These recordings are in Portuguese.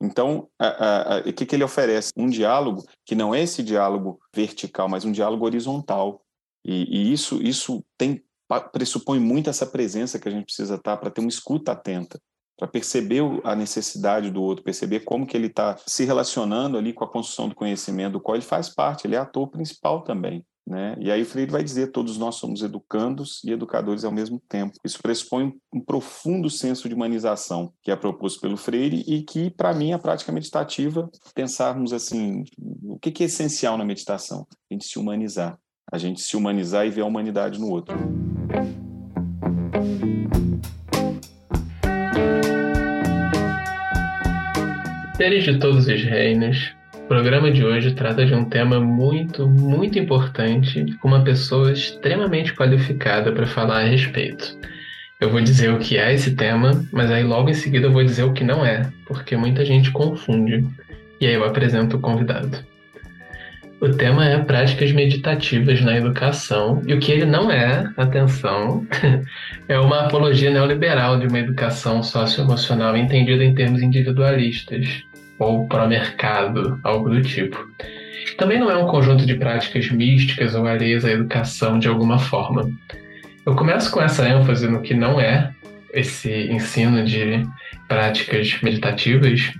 Então, o que, que ele oferece? Um diálogo que não é esse diálogo vertical, mas um diálogo horizontal. E, e isso, isso tem pressupõe muito essa presença que a gente precisa estar para ter uma escuta atenta, para perceber a necessidade do outro, perceber como que ele está se relacionando ali com a construção do conhecimento, do qual ele faz parte, ele é ator principal também. Né? E aí Freire vai dizer todos nós somos educandos e educadores ao mesmo tempo. Isso pressupõe um profundo senso de humanização que é proposto pelo Freire e que, para mim, a prática meditativa, pensarmos assim, o que é essencial na meditação? A gente se humanizar, a gente se humanizar e ver a humanidade no outro. Seres de todos os reinos, programa de hoje trata de um tema muito, muito importante, com uma pessoa extremamente qualificada para falar a respeito. Eu vou dizer o que é esse tema, mas aí logo em seguida eu vou dizer o que não é, porque muita gente confunde. E aí eu apresento o convidado. O tema é práticas meditativas na educação, e o que ele não é, atenção, é uma apologia neoliberal de uma educação socioemocional entendida em termos individualistas ou pró-mercado, algo do tipo. Também não é um conjunto de práticas místicas ou alheias à educação de alguma forma. Eu começo com essa ênfase no que não é esse ensino de práticas meditativas,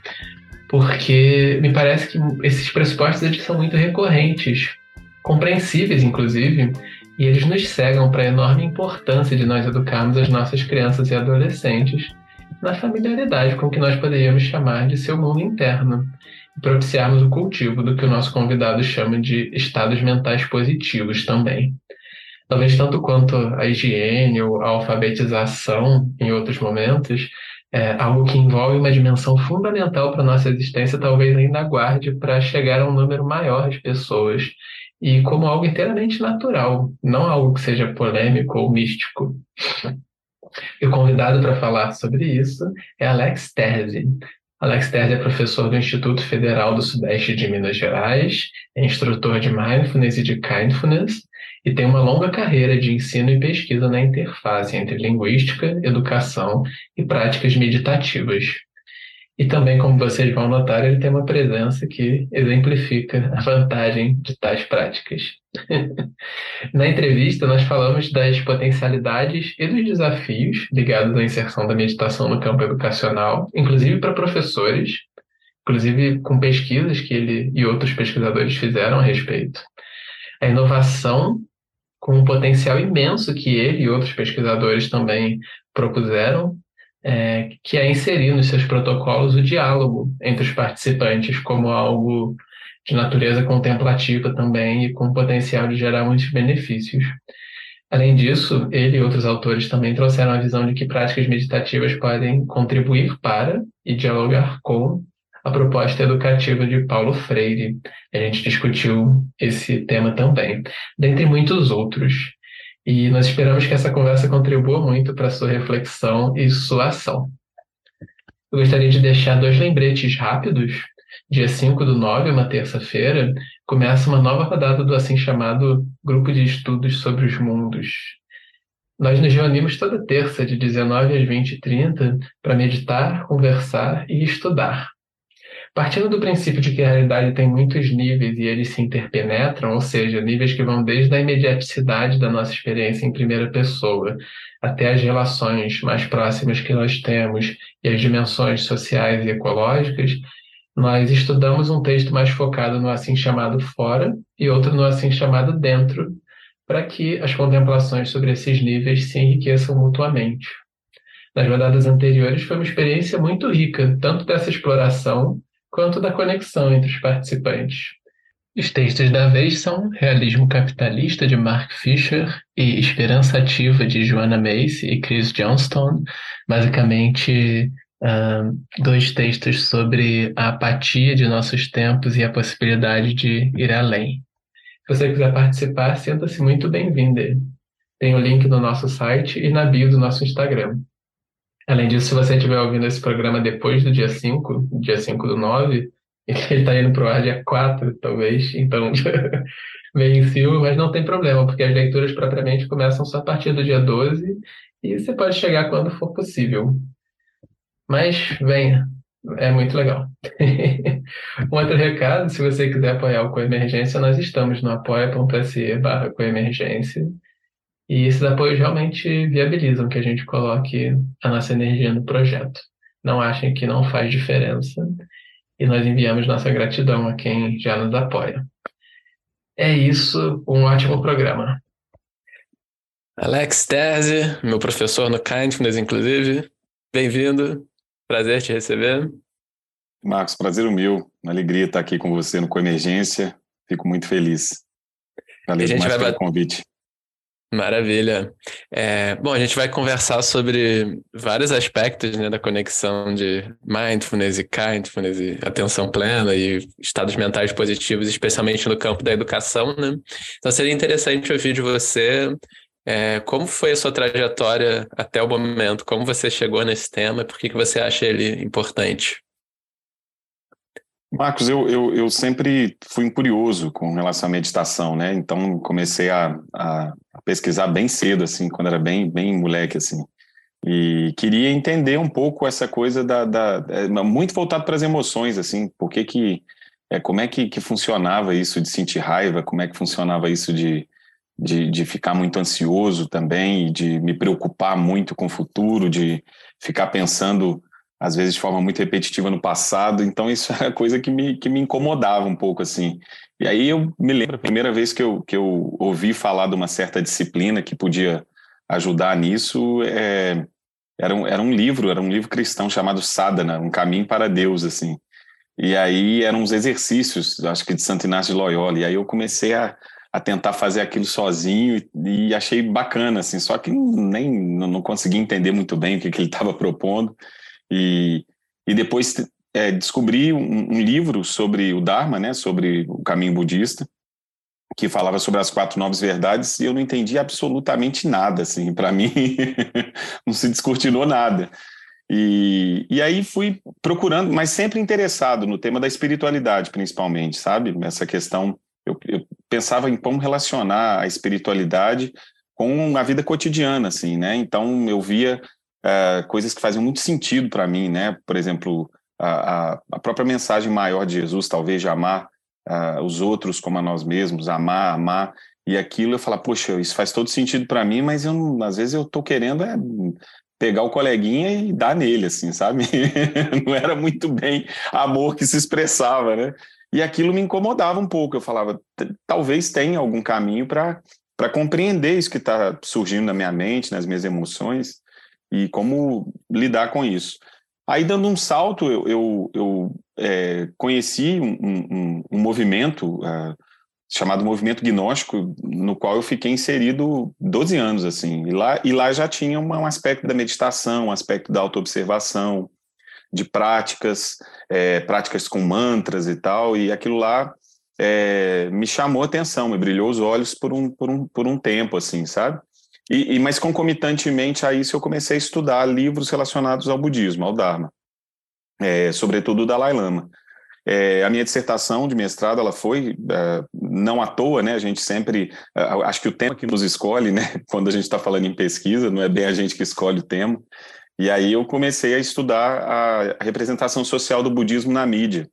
porque me parece que esses pressupostos eles são muito recorrentes, compreensíveis inclusive, e eles nos cegam para a enorme importância de nós educarmos as nossas crianças e adolescentes na familiaridade com o que nós poderíamos chamar de seu mundo interno e propiciarmos o cultivo do que o nosso convidado chama de estados mentais positivos também. Talvez tanto quanto a higiene ou a alfabetização em outros momentos, é algo que envolve uma dimensão fundamental para a nossa existência, talvez ainda aguarde para chegar a um número maior de pessoas e como algo inteiramente natural, não algo que seja polêmico ou místico. E o convidado para falar sobre isso é Alex Terzi. Alex Terzi é professor do Instituto Federal do Sudeste de Minas Gerais, é instrutor de Mindfulness e de Kindfulness e tem uma longa carreira de ensino e pesquisa na interface entre linguística, educação e práticas meditativas. E também, como vocês vão notar, ele tem uma presença que exemplifica a vantagem de tais práticas. Na entrevista, nós falamos das potencialidades e dos desafios ligados à inserção da meditação no campo educacional, inclusive para professores, inclusive com pesquisas que ele e outros pesquisadores fizeram a respeito. A inovação com um potencial imenso que ele e outros pesquisadores também propuseram é, que é inserir nos seus protocolos o diálogo entre os participantes como algo de natureza contemplativa também e com potencial de gerar muitos benefícios. Além disso, ele e outros autores também trouxeram a visão de que práticas meditativas podem contribuir para e dialogar com a proposta educativa de Paulo Freire. A gente discutiu esse tema também, dentre muitos outros. E nós esperamos que essa conversa contribua muito para sua reflexão e sua ação. Eu gostaria de deixar dois lembretes rápidos. Dia 5 do 9, uma terça-feira, começa uma nova rodada do assim chamado Grupo de Estudos sobre os Mundos. Nós nos reunimos toda terça, de 19 às 20 e 30, para meditar, conversar e estudar. Partindo do princípio de que a realidade tem muitos níveis e eles se interpenetram, ou seja, níveis que vão desde a imediaticidade da nossa experiência em primeira pessoa até as relações mais próximas que nós temos e as dimensões sociais e ecológicas, nós estudamos um texto mais focado no assim chamado fora e outro no assim chamado dentro, para que as contemplações sobre esses níveis se enriqueçam mutuamente. Nas rodadas anteriores foi uma experiência muito rica, tanto dessa exploração quanto da conexão entre os participantes. Os textos da vez são Realismo Capitalista, de Mark Fisher, e Esperança Ativa, de Joanna Macy e Chris Johnston, basicamente dois textos sobre a apatia de nossos tempos e a possibilidade de ir além. Se você quiser participar, sinta-se muito bem-vindo. Tem o link no nosso site e na bio do nosso Instagram. Além disso, se você estiver ouvindo esse programa depois do dia 5, dia 5 do 9, ele está indo para o ar dia 4, talvez, então bem em cima, mas não tem problema, porque as leituras propriamente começam só a partir do dia 12 e você pode chegar quando for possível. Mas venha, É muito legal. um outro recado, se você quiser apoiar o Coemergência, nós estamos no apoia.se barra coemergência. E esses apoios realmente viabilizam que a gente coloque a nossa energia no projeto. Não achem que não faz diferença. E nós enviamos nossa gratidão a quem já nos apoia. É isso, um ótimo programa. Alex Terzi, meu professor no Kindness, inclusive. Bem-vindo. Prazer te receber. Marcos, prazer o meu. Uma alegria estar aqui com você no Coemergência. Fico muito feliz. Valeu demais pelo bat... convite. Maravilha. É, bom, a gente vai conversar sobre vários aspectos né, da conexão de mindfulness e kindfulness e atenção plena e estados mentais positivos, especialmente no campo da educação, né? Então seria interessante ouvir de você é, como foi a sua trajetória até o momento? Como você chegou nesse tema? Por que, que você acha ele importante? Marcos, eu, eu, eu sempre fui curioso com relação à meditação, né? Então comecei a, a, pesquisar bem cedo, assim, quando era bem, bem moleque, assim. E queria entender um pouco essa coisa da, da é, muito voltado para as emoções, assim, por que que, é, como é que, que funcionava isso de sentir raiva, como é que funcionava isso de, de, de ficar muito ansioso também, de me preocupar muito com o futuro, de ficar pensando, às vezes, de forma muito repetitiva no passado. Então, isso era coisa que me, que me incomodava um pouco, assim. E aí eu me lembro, a primeira vez que eu, que eu ouvi falar de uma certa disciplina que podia ajudar nisso, é, era, um, era um livro, era um livro cristão chamado Sadhana, Um Caminho para Deus, assim. E aí eram uns exercícios, acho que de Santo Inácio de Loyola. E aí eu comecei a, a tentar fazer aquilo sozinho e, e achei bacana, assim, só que nem não consegui entender muito bem o que, que ele estava propondo. E, e depois é, descobri um, um, livro sobre o Dharma, né, sobre o caminho budista, que falava sobre as quatro novas verdades e eu não entendi absolutamente nada, assim, para mim não se descortinou nada. E, e aí fui procurando, mas sempre interessado no tema da espiritualidade, principalmente, sabe? Essa questão eu, eu pensava em como relacionar a espiritualidade com a vida cotidiana, assim, né? Então eu via uh, coisas que faziam muito sentido para mim, né? Por exemplo, a, a, própria mensagem maior de Jesus, talvez de amar uh, os outros como a nós mesmos, amar, amar, e aquilo eu falava, poxa, isso faz todo sentido para mim, mas eu, às vezes eu tô querendo é pegar o coleguinha e dar nele, assim, sabe? Não era muito bem amor que se expressava, né? E aquilo me incomodava um pouco. Eu falava, talvez tenha algum caminho para compreender isso que está surgindo na minha mente, nas minhas emoções, e como lidar com isso. Aí, dando um salto, eu, eu, eu é, conheci um, um, um movimento uh, chamado Movimento Gnóstico, no qual eu fiquei inserido 12 anos, assim. E lá, e lá já tinha um aspecto da meditação, um aspecto da autoobservação, de práticas, é, práticas com mantras e tal, e aquilo lá é, me chamou a atenção, me brilhou os olhos por um, por um, por um tempo, assim, sabe? E, e, mas concomitantemente a isso eu comecei a estudar livros relacionados ao budismo, ao Dharma, é, sobretudo o Dalai Lama. É, a minha dissertação de mestrado ela foi é, não à toa, né? A gente sempre é, acho que o tema que nos escolhe, né? Quando a gente está falando em pesquisa, não é bem a gente que escolhe o tema. E aí eu comecei a estudar a representação social do budismo na mídia.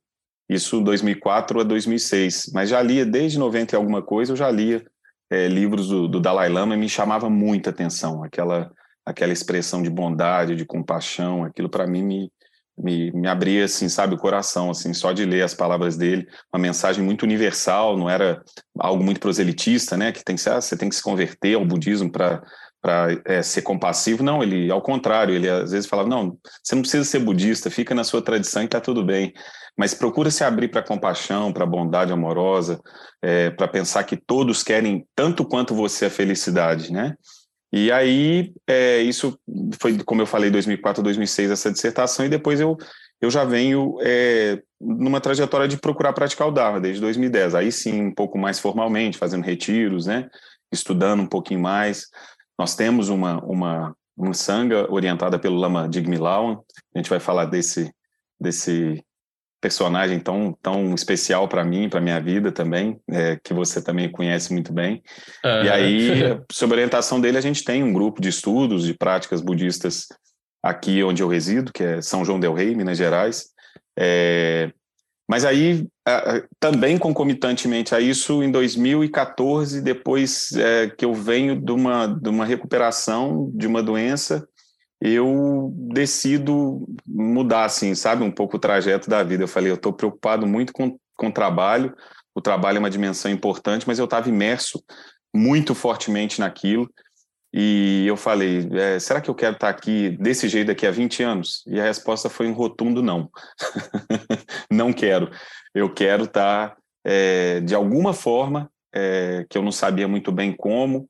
Isso 2004 a 2006. Mas já lia desde 90 e alguma coisa, eu já lia é, livros do, do, Dalai Lama e me chamava muita atenção. Aquela, aquela expressão de bondade, de compaixão, aquilo para mim me, me, me abria, assim, sabe, o coração, assim, só de ler as palavras dele. Uma mensagem muito universal, não era algo muito proselitista, né? Que tem que ser, ah, você tem que se converter ao budismo para para é, ser compassivo. Não, ele, ao contrário, ele às vezes falava: não, você não precisa ser budista, fica na sua tradição e está tudo bem. Mas procura se abrir para compaixão, para bondade amorosa, é, para pensar que todos querem tanto quanto você a felicidade, né? E aí, é, isso foi, como eu falei, 2004, 2006, essa dissertação, e depois eu, eu já venho é, numa trajetória de procurar praticar o Dharma, desde 2010. Aí sim, um pouco mais formalmente, fazendo retiros, né? Estudando um pouquinho mais. Nós temos uma, uma, uma sanga orientada pelo Lama Digmilawan. A gente vai falar desse, desse personagem tão, tão especial para mim, para minha vida também, é, que você também conhece muito bem. Uhum. E aí, sob a orientação dele, a gente tem um grupo de estudos de práticas budistas aqui onde eu resido, que é São João del Rei, Minas Gerais. É, mas aí, também concomitantemente a isso, em 2014, depois é, que eu venho de uma, de uma recuperação de uma doença, eu decido mudar, assim, sabe, um pouco o trajeto da vida. Eu falei, eu estou preocupado muito com, com o trabalho, o trabalho é uma dimensão importante, mas eu estava imerso muito fortemente naquilo. E eu falei, é, será que eu quero estar aqui desse jeito daqui a 20 anos? E a resposta foi um rotundo não. não quero. Eu quero estar, é, de alguma forma, é, que eu não sabia muito bem como.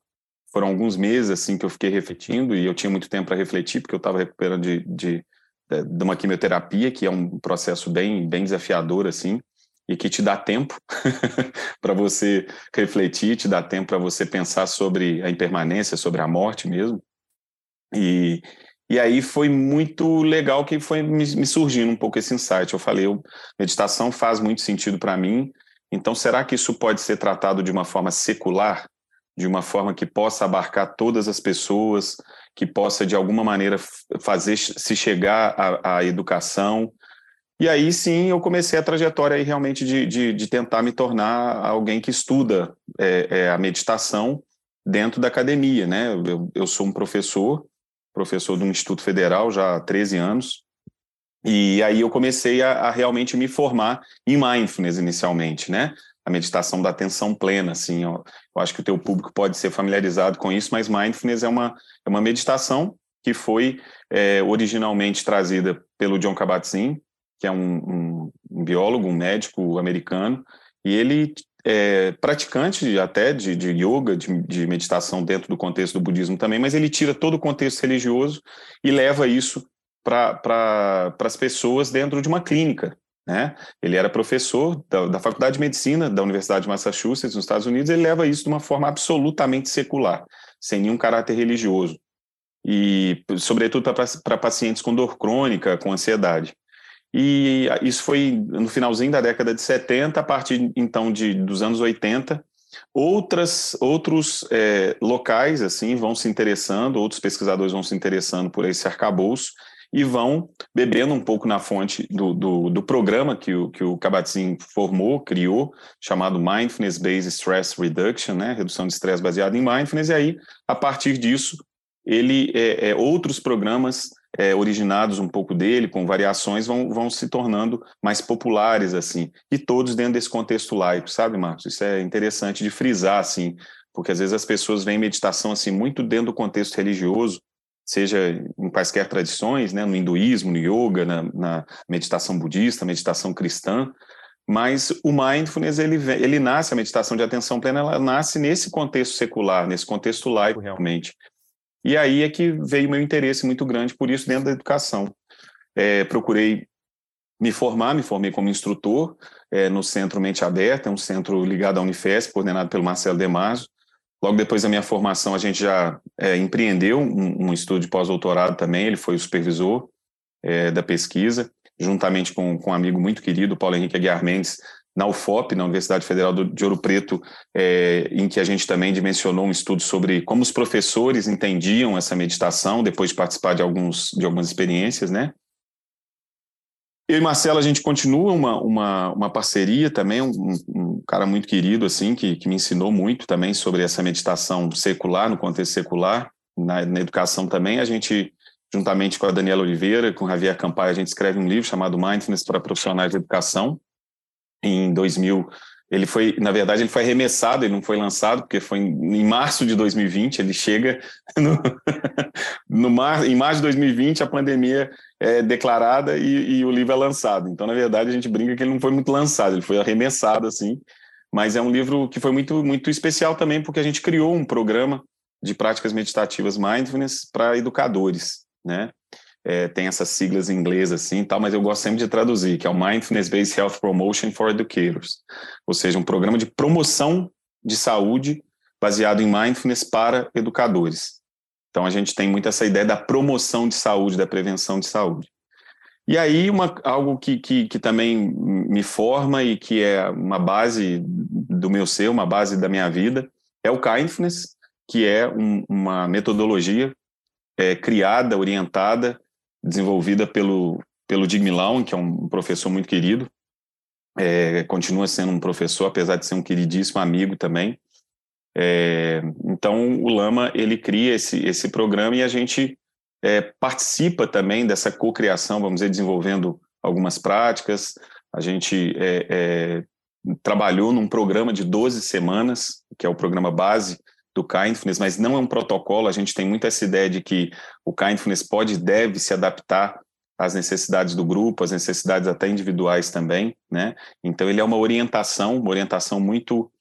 Foram alguns meses assim que eu fiquei refletindo e eu tinha muito tempo para refletir, porque eu estava recuperando de, de, de uma quimioterapia, que é um processo bem, bem desafiador, assim e que te dá tempo para você refletir, te dá tempo para você pensar sobre a impermanência, sobre a morte mesmo. E, e aí foi muito legal que foi me, me surgindo um pouco esse insight. Eu falei, eu, meditação faz muito sentido para mim, então será que isso pode ser tratado de uma forma secular? De uma forma que possa abarcar todas as pessoas, que possa de alguma maneira fazer se chegar à, à educação, e aí sim eu comecei a trajetória aí realmente de, de, de tentar me tornar alguém que estuda é, é, a meditação dentro da academia, né? Eu, eu sou um professor, professor de um Instituto Federal já há 13 anos, e aí eu comecei a, a realmente me formar em mindfulness inicialmente, né? A meditação da atenção plena, assim, ó. eu acho que o teu público pode ser familiarizado com isso, mas mindfulness é uma, é uma meditação que foi é, originalmente trazida pelo John Kabat-Zinn, que é um, um, biólogo, um médico americano, e ele é praticante até de, de yoga, de, de, meditação dentro do contexto do budismo também, mas ele tira todo o contexto religioso e leva isso para pra, as pessoas dentro de uma clínica. Né? Ele era professor da, da Faculdade de Medicina da Universidade de Massachusetts, nos Estados Unidos, ele leva isso de uma forma absolutamente secular, sem nenhum caráter religioso. E, sobretudo, para pacientes com dor crônica, com ansiedade. E isso foi no finalzinho da década de 70, a partir então de, dos anos 80, outras, outros é, locais assim vão se interessando, outros pesquisadores vão se interessando por esse arcabouço e vão bebendo um pouco na fonte do, do, do programa que o, que o Kabat-Zinn formou, criou, chamado Mindfulness Based Stress Reduction, né, redução de estresse baseado em mindfulness, e aí, a partir disso, ele é, é, outros programas é, originados um pouco dele, com variações, vão, vão se tornando mais populares, assim, e todos dentro desse contexto laico, sabe, Marcos? Isso é interessante de frisar, assim, porque às vezes as pessoas veem meditação, assim, muito dentro do contexto religioso, seja em quaisquer tradições, né, no hinduísmo, no yoga, na, na meditação budista, meditação cristã, mas o mindfulness, ele, ele nasce, a meditação de atenção plena, ela nasce nesse contexto secular, nesse contexto laico, realmente. E aí é que veio meu interesse muito grande por isso dentro da educação. É, procurei me formar, me formei como instrutor é, no Centro Mente Aberta, é um centro ligado à Unifesp, coordenado pelo Marcelo Demaso. Logo depois da minha formação, a gente já é, empreendeu um, um estudo de pós-doutorado também, ele foi o supervisor é, da pesquisa, juntamente com, com um amigo muito querido, Paulo Henrique Aguiar Mendes, na UFOP, na Universidade Federal de Ouro Preto, é, em que a gente também dimensionou um estudo sobre como os professores entendiam essa meditação, depois de participar de, alguns, de algumas experiências, né? Eu e Marcelo, a gente continua uma, uma, uma parceria também, um, um, cara muito querido, assim, que, que me ensinou muito também sobre essa meditação secular, no contexto secular, na, na educação também. A gente, juntamente com a Daniela Oliveira, com o Javier Campai, a gente escreve um livro chamado Mindfulness para Profissionais de Educação, em 2000. Ele foi, na verdade, ele foi arremessado, ele não foi lançado, porque foi em, março de 2020. Ele chega no, no mar, em março de 2020, a pandemia é declarada e, e, o livro é lançado. Então, na verdade, a gente brinca que ele não foi muito lançado, ele foi arremessado assim. Mas é um livro que foi muito, muito especial também, porque a gente criou um programa de práticas meditativas mindfulness para educadores, né? É, tem essas siglas em inglês assim tal, mas eu gosto sempre de traduzir, que é o Mindfulness Based Health Promotion for Educators, ou seja, um programa de promoção de saúde baseado em mindfulness para educadores. Então a gente tem muito essa ideia da promoção de saúde, da prevenção de saúde. E aí uma, algo que, que, que também me forma e que é uma base do meu ser, uma base da minha vida, é o Kindness, que é um, uma metodologia é, criada, orientada desenvolvida pelo pelo Dig que é um professor muito querido, é, continua sendo um professor, apesar de ser um queridíssimo amigo também. É, então, o Lama, ele cria esse, esse programa e a gente é, participa também dessa cocriação, vamos dizer, desenvolvendo algumas práticas. A gente é, é, trabalhou num programa de 12 semanas, que é o programa base do Kindfulness, mas não é um protocolo, a gente tem muito essa ideia de que o Kindfulness pode e deve se adaptar às necessidades do grupo, às necessidades até individuais também, né? Então ele é uma orientação, uma orientação muito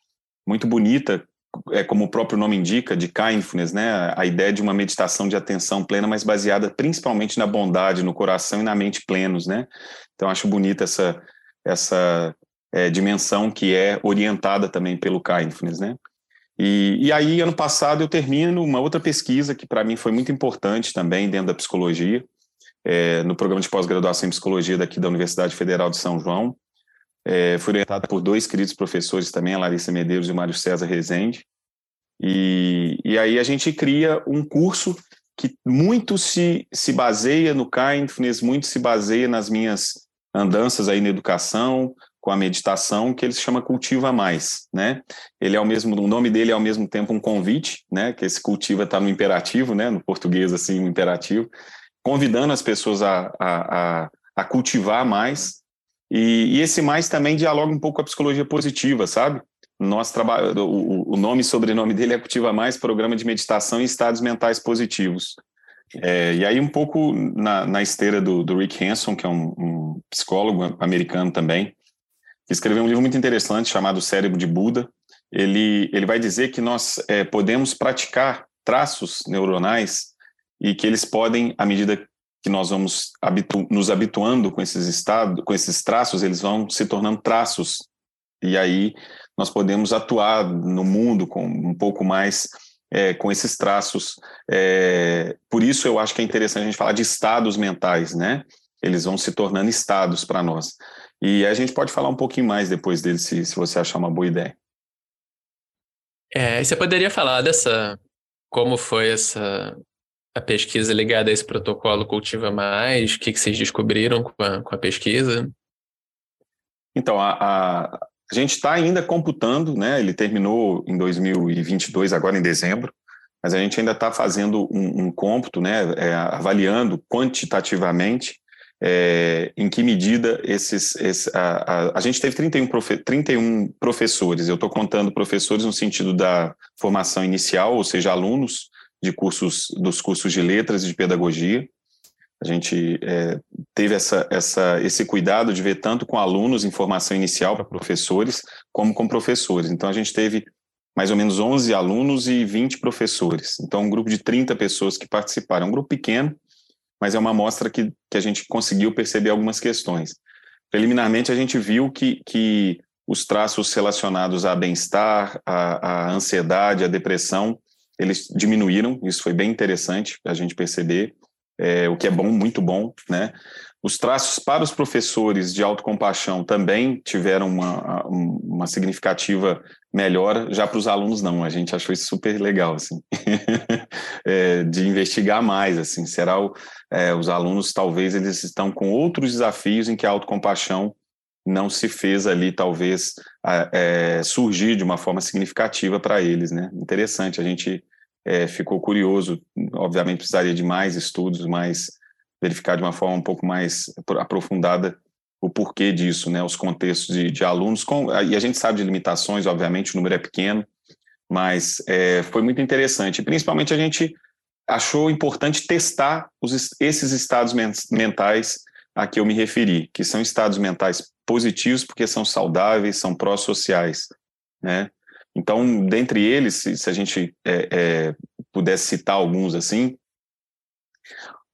muito bonita, é como o próprio nome indica, de kindfulness, né? A ideia de uma meditação de atenção plena, mas baseada principalmente na bondade, no coração e na mente plenos, né? Então acho bonita essa essa é, dimensão que é orientada também pelo kindfulness, né? E, e aí, ano passado, eu termino uma outra pesquisa que para mim foi muito importante também dentro da psicologia, é, no programa de pós-graduação em psicologia daqui da Universidade Federal de São João. É, fui orientada por dois queridos professores também, a Larissa Medeiros e o Mário César Rezende. E, e aí a gente cria um curso que muito se, se baseia no kindness, muito se baseia nas minhas andanças aí na educação, com a meditação que ele se chama Cultiva Mais, né? Ele é o mesmo, o nome dele é ao mesmo tempo um convite, né? Que esse cultiva está no imperativo, né? No português assim, no imperativo, convidando as pessoas a, a, a, cultivar mais. E, e, esse mais também dialoga um pouco com a psicologia positiva, sabe? Nosso trabalho, o, o nome e sobrenome dele é Cultiva Mais, Programa de Meditação e Estados Mentais Positivos. É, e aí um pouco na, na esteira do, do Rick Hanson, que é um, um psicólogo americano também, que escreveu um livro muito interessante chamado Cérebro de Buda. Ele, ele vai dizer que nós é, podemos praticar traços neuronais e que eles podem, à medida que nós vamos habitu nos habituando com esses estados, com esses traços, eles vão se tornando traços. E aí nós podemos atuar no mundo com um pouco mais é, com esses traços. É, por isso eu acho que é interessante a gente falar de estados mentais, né? Eles vão se tornando estados para nós. E a gente pode falar um pouquinho mais depois dele, se, se você achar uma boa ideia. É, você poderia falar dessa. Como foi essa a pesquisa ligada a esse protocolo Cultiva Mais? O que, que vocês descobriram com a, com a pesquisa? Então, a, a, a gente está ainda computando, né? Ele terminou em 2022, agora em dezembro, mas a gente ainda está fazendo um, um cômputo, né? É, avaliando quantitativamente é, em que medida esses. Esse, a, a, a, gente teve 31, profe, 31 professores, eu estou contando professores no sentido da formação inicial, ou seja, alunos de cursos dos cursos de letras e de pedagogia. A gente é, teve essa, essa, esse cuidado de ver tanto com alunos em formação inicial para professores, como com professores. Então, a gente teve mais ou menos 11 alunos e 20 professores. Então, um grupo de 30 pessoas que participaram. Um grupo pequeno, mas é uma amostra que, que a gente conseguiu perceber algumas questões. Preliminarmente, a gente viu que, que os traços relacionados a bem-estar, a, a ansiedade, a depressão, eles diminuíram, isso foi bem interessante a gente perceber, é, o que é bom, muito bom, né? Os traços para os professores de autocompaixão também tiveram uma, uma significativa melhora, já para os alunos não, a gente achou isso super legal, assim, é, de investigar mais, assim, será o, é, os alunos talvez eles estão com outros desafios em que a autocompaixão não se fez ali, talvez, é, surgir de uma forma significativa para eles, né? Interessante, a gente é, ficou curioso, obviamente precisaria de mais estudos, mais verificar de uma forma um pouco mais aprofundada o porquê disso, né? Os contextos de, de alunos, com, e a gente sabe de limitações, obviamente, o número é pequeno, mas é, foi muito interessante. Principalmente a gente achou importante testar os, esses estados mentais a que eu me referi, que são estados mentais positivos porque são saudáveis, são pró-sociais, né? Então, dentre eles, se, a gente é, é, pudesse citar alguns assim,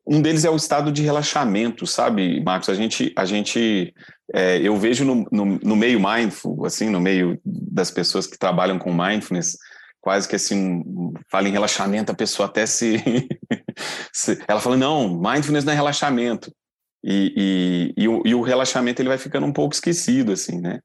um deles é o estado de relaxamento, sabe, Marcos? A gente, a gente é, eu vejo no, no, no, meio mindful, assim, no meio das pessoas que trabalham com mindfulness, quase que assim, fala em relaxamento, a pessoa até se, ela fala, não, mindfulness não é relaxamento. E, e, e, o, e, o, relaxamento ele vai ficando um pouco esquecido, assim, né?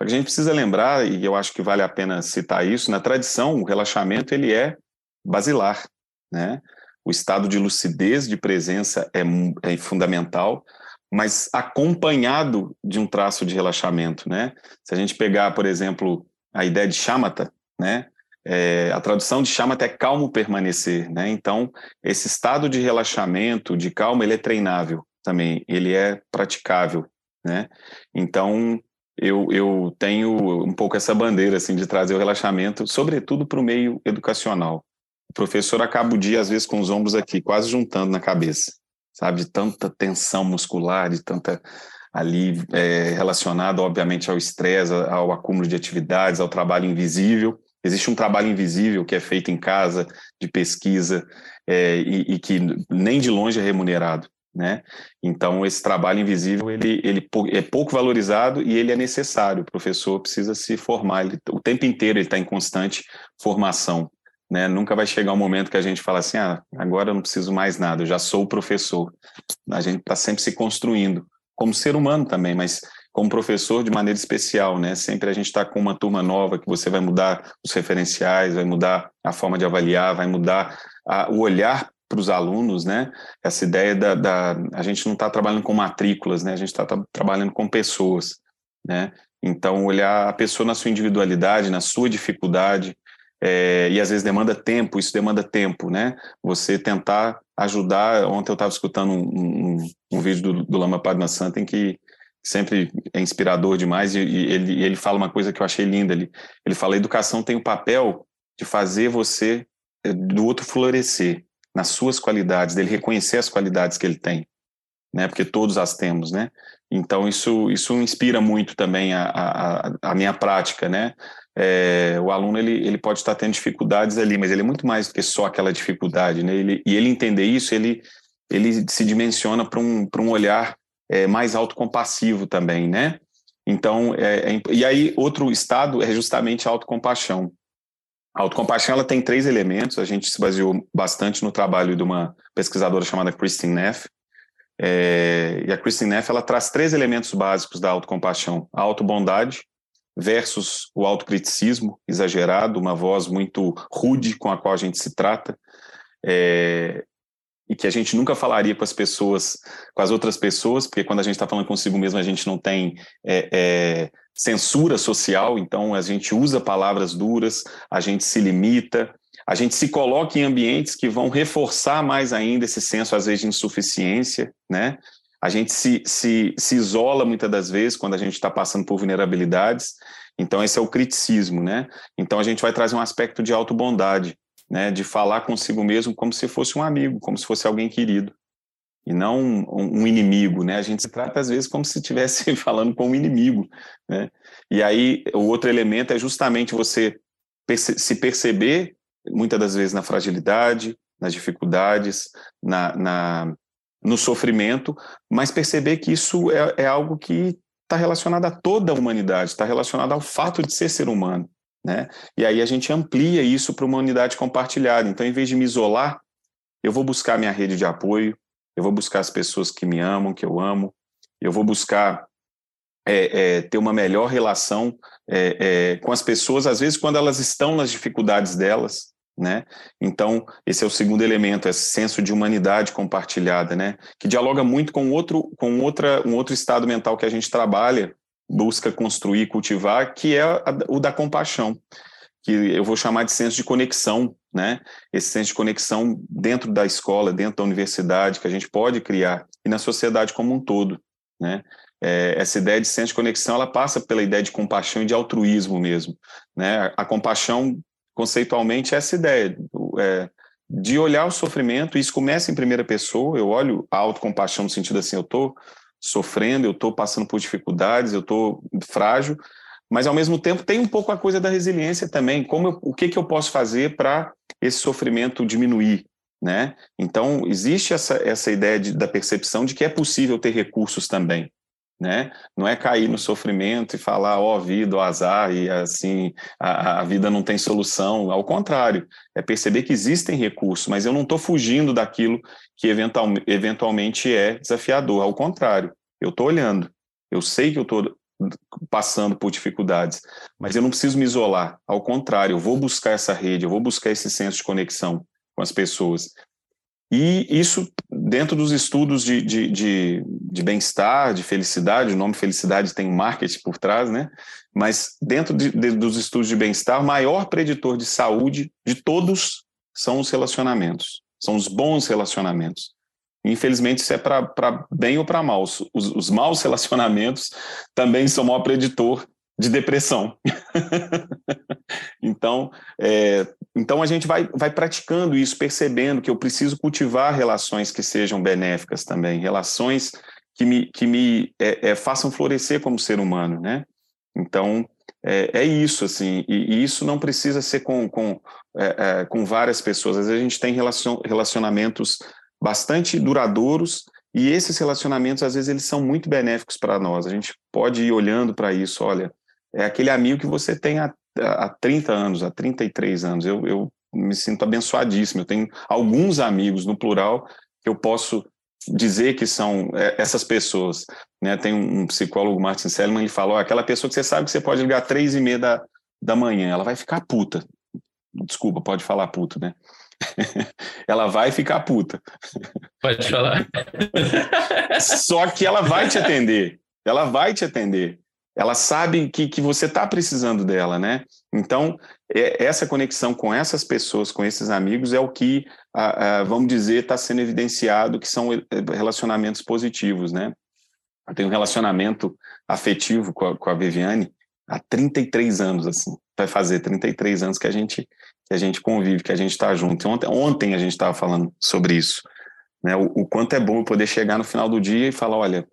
A gente precisa lembrar, e eu acho que vale a pena citar isso, na tradição, o relaxamento ele é basilar, né? O estado de lucidez, de presença é, é fundamental, mas acompanhado de um traço de relaxamento, né? Se a gente pegar, por exemplo, a ideia de shamatha, né? É, a tradução de shamatha é calmo permanecer, né? Então, esse estado de relaxamento, de calma, ele é treinável também, ele é praticável, né? Então, eu, eu tenho um pouco essa bandeira, assim, de trazer o relaxamento, sobretudo para o meio educacional. O professor acaba o dia, às vezes, com os ombros aqui, quase juntando na cabeça sabe? De tanta tensão muscular, de tanta ali é, relacionado, obviamente, ao estresse, ao acúmulo de atividades, ao trabalho invisível. Existe um trabalho invisível que é feito em casa, de pesquisa, é, e, e, que nem de longe é remunerado. Né? Então, esse trabalho invisível ele, ele é pouco valorizado e ele é necessário. O professor precisa se formar, ele, o tempo inteiro ele está em constante formação. Né? Nunca vai chegar um momento que a gente fala assim, ah, agora eu não preciso mais nada, eu já sou o professor. A gente está sempre se construindo, como ser humano também, mas como professor de maneira especial, né? Sempre a gente está com uma turma nova que você vai mudar os referenciais, vai mudar a forma de avaliar, vai mudar a, o olhar para os alunos, né? Essa ideia da, da a gente não está trabalhando com matrículas, né? A gente está tá, trabalhando com pessoas, né? Então olhar a pessoa na sua individualidade, na sua dificuldade, é, e às vezes demanda tempo, isso demanda tempo, né? Você tentar ajudar. Ontem eu estava escutando um, um, um, vídeo do, do Lama Padma Santa em que sempre é inspirador demais, e, e ele, ele fala uma coisa que eu achei linda. Ele, ele fala: a educação tem o papel de fazer você, eh, do outro, florescer nas suas qualidades, dele reconhecer as qualidades que ele tem, né? Porque todos as temos, né? Então isso isso inspira muito também a, a, a minha prática, né? é, o aluno ele, ele pode estar tendo dificuldades ali, mas ele é muito mais do que só aquela dificuldade, né? Ele, e ele entender isso, ele, ele se dimensiona para um, um olhar é, mais autocompassivo também, né? Então, é, é, e aí outro estado é justamente a autocompaixão. A autocompaixão ela tem três elementos, a gente se baseou bastante no trabalho de uma pesquisadora chamada Christine Neff, é, e a Christine Neff ela traz três elementos básicos da autocompaixão: a autobondade, versus o autocriticismo exagerado, uma voz muito rude com a qual a gente se trata, é, e que a gente nunca falaria com as pessoas, com as outras pessoas, porque quando a gente está falando consigo mesmo, a gente não tem é, é, censura social, então a gente usa palavras duras, a gente se limita, a gente se coloca em ambientes que vão reforçar mais ainda esse senso, às vezes, de insuficiência, né? A gente se, se, se isola muitas das vezes quando a gente está passando por vulnerabilidades. Então, esse é o criticismo, né? Então, a gente vai trazer um aspecto de autobondade, né? De falar consigo mesmo como se fosse um amigo, como se fosse alguém querido. E não um, um inimigo, né? A gente se trata, às vezes, como se estivesse falando com um inimigo, né? E aí, o outro elemento é justamente você perce se perceber, muitas das vezes, na fragilidade, nas dificuldades, na, na no sofrimento, mas perceber que isso é, é algo que está relacionado a toda a humanidade, está relacionado ao fato de ser ser humano. Né? E aí a gente amplia isso para uma unidade compartilhada. Então, em vez de me isolar, eu vou buscar minha rede de apoio, eu vou buscar as pessoas que me amam, que eu amo, eu vou buscar é, é, ter uma melhor relação é, é com as pessoas, às vezes quando elas estão nas dificuldades delas, né? Então, esse é o segundo elemento, esse senso de humanidade compartilhada, né? Que dialoga muito com outro, com outra, um outro estado mental que a gente trabalha, busca construir, cultivar, que é a, o da compaixão, que eu vou chamar de senso de conexão, né? Esse senso de conexão dentro da escola, dentro da universidade, que a gente pode criar e na sociedade como um todo, né? É, essa ideia de senso de conexão, ela passa pela ideia de compaixão e de altruísmo mesmo, né? A compaixão conceitualmente essa ideia é, de olhar o sofrimento, e isso começa em primeira pessoa, eu olho a autocompaixão no sentido assim, eu estou sofrendo, eu estou passando por dificuldades, eu estou frágil, mas ao mesmo tempo tem um pouco a coisa da resiliência também, como eu, o que, que eu posso fazer para esse sofrimento diminuir, né? Então, existe essa, essa ideia de, da percepção de que é possível ter recursos também, né? Não é cair no sofrimento e falar, ó, oh, vida, ó, azar, e assim, a, a, vida não tem solução. Ao contrário, é perceber que existem recursos, mas eu não estou fugindo daquilo que eventual, eventualmente é desafiador. Ao contrário, eu estou olhando, eu sei que eu estou passando por dificuldades, mas eu não preciso me isolar. Ao contrário, eu vou buscar essa rede, eu vou buscar esse senso de conexão com as pessoas. E isso, dentro dos estudos de, de, de, de bem-estar, de felicidade, o nome felicidade tem um marketing por trás, né? Mas dentro de, de, dos estudos de bem-estar, o maior preditor de saúde de todos são os relacionamentos, são os bons relacionamentos. Infelizmente, isso é para bem ou para mal. Os, os maus relacionamentos também são o maior preditor de depressão. então, é, então a gente vai, vai praticando isso, percebendo que eu preciso cultivar relações que sejam benéficas também, relações que me, que me é, é, façam florescer como ser humano, né? Então, é, é isso, assim, e, e, isso não precisa ser com, com, é, é, com várias pessoas. Às vezes a gente tem relacion, relacionamentos bastante duradouros e esses relacionamentos, às vezes, eles são muito benéficos para nós. A gente pode ir olhando para isso, olha, é aquele amigo que você tem há, há 30 anos, há 33 anos. Eu, eu me sinto abençoadíssimo. Eu tenho alguns amigos, no plural, que eu posso dizer que são é, essas pessoas. Né? Tem um psicólogo, Martin Seligman, ele falou, aquela pessoa que você sabe que você pode ligar às três e meia da, da manhã, ela vai ficar puta. Desculpa, pode falar puta, né? ela vai ficar puta. Pode falar. Só que ela vai te atender. Ela vai te atender ela sabe que, que você está precisando dela, né? Então, é, essa conexão com essas pessoas, com esses amigos, é o que, vamos dizer, está sendo evidenciado que são eh, relacionamentos positivos, né? Eu tenho um relacionamento afetivo com a, com a Viviane há 33 anos, assim. Vai fazer 33 anos que a gente, que a gente convive, que a gente está junto. Ontem, ontem a gente estava falando sobre isso. Né, o, o, quanto é bom poder chegar no final do dia e falar, olha,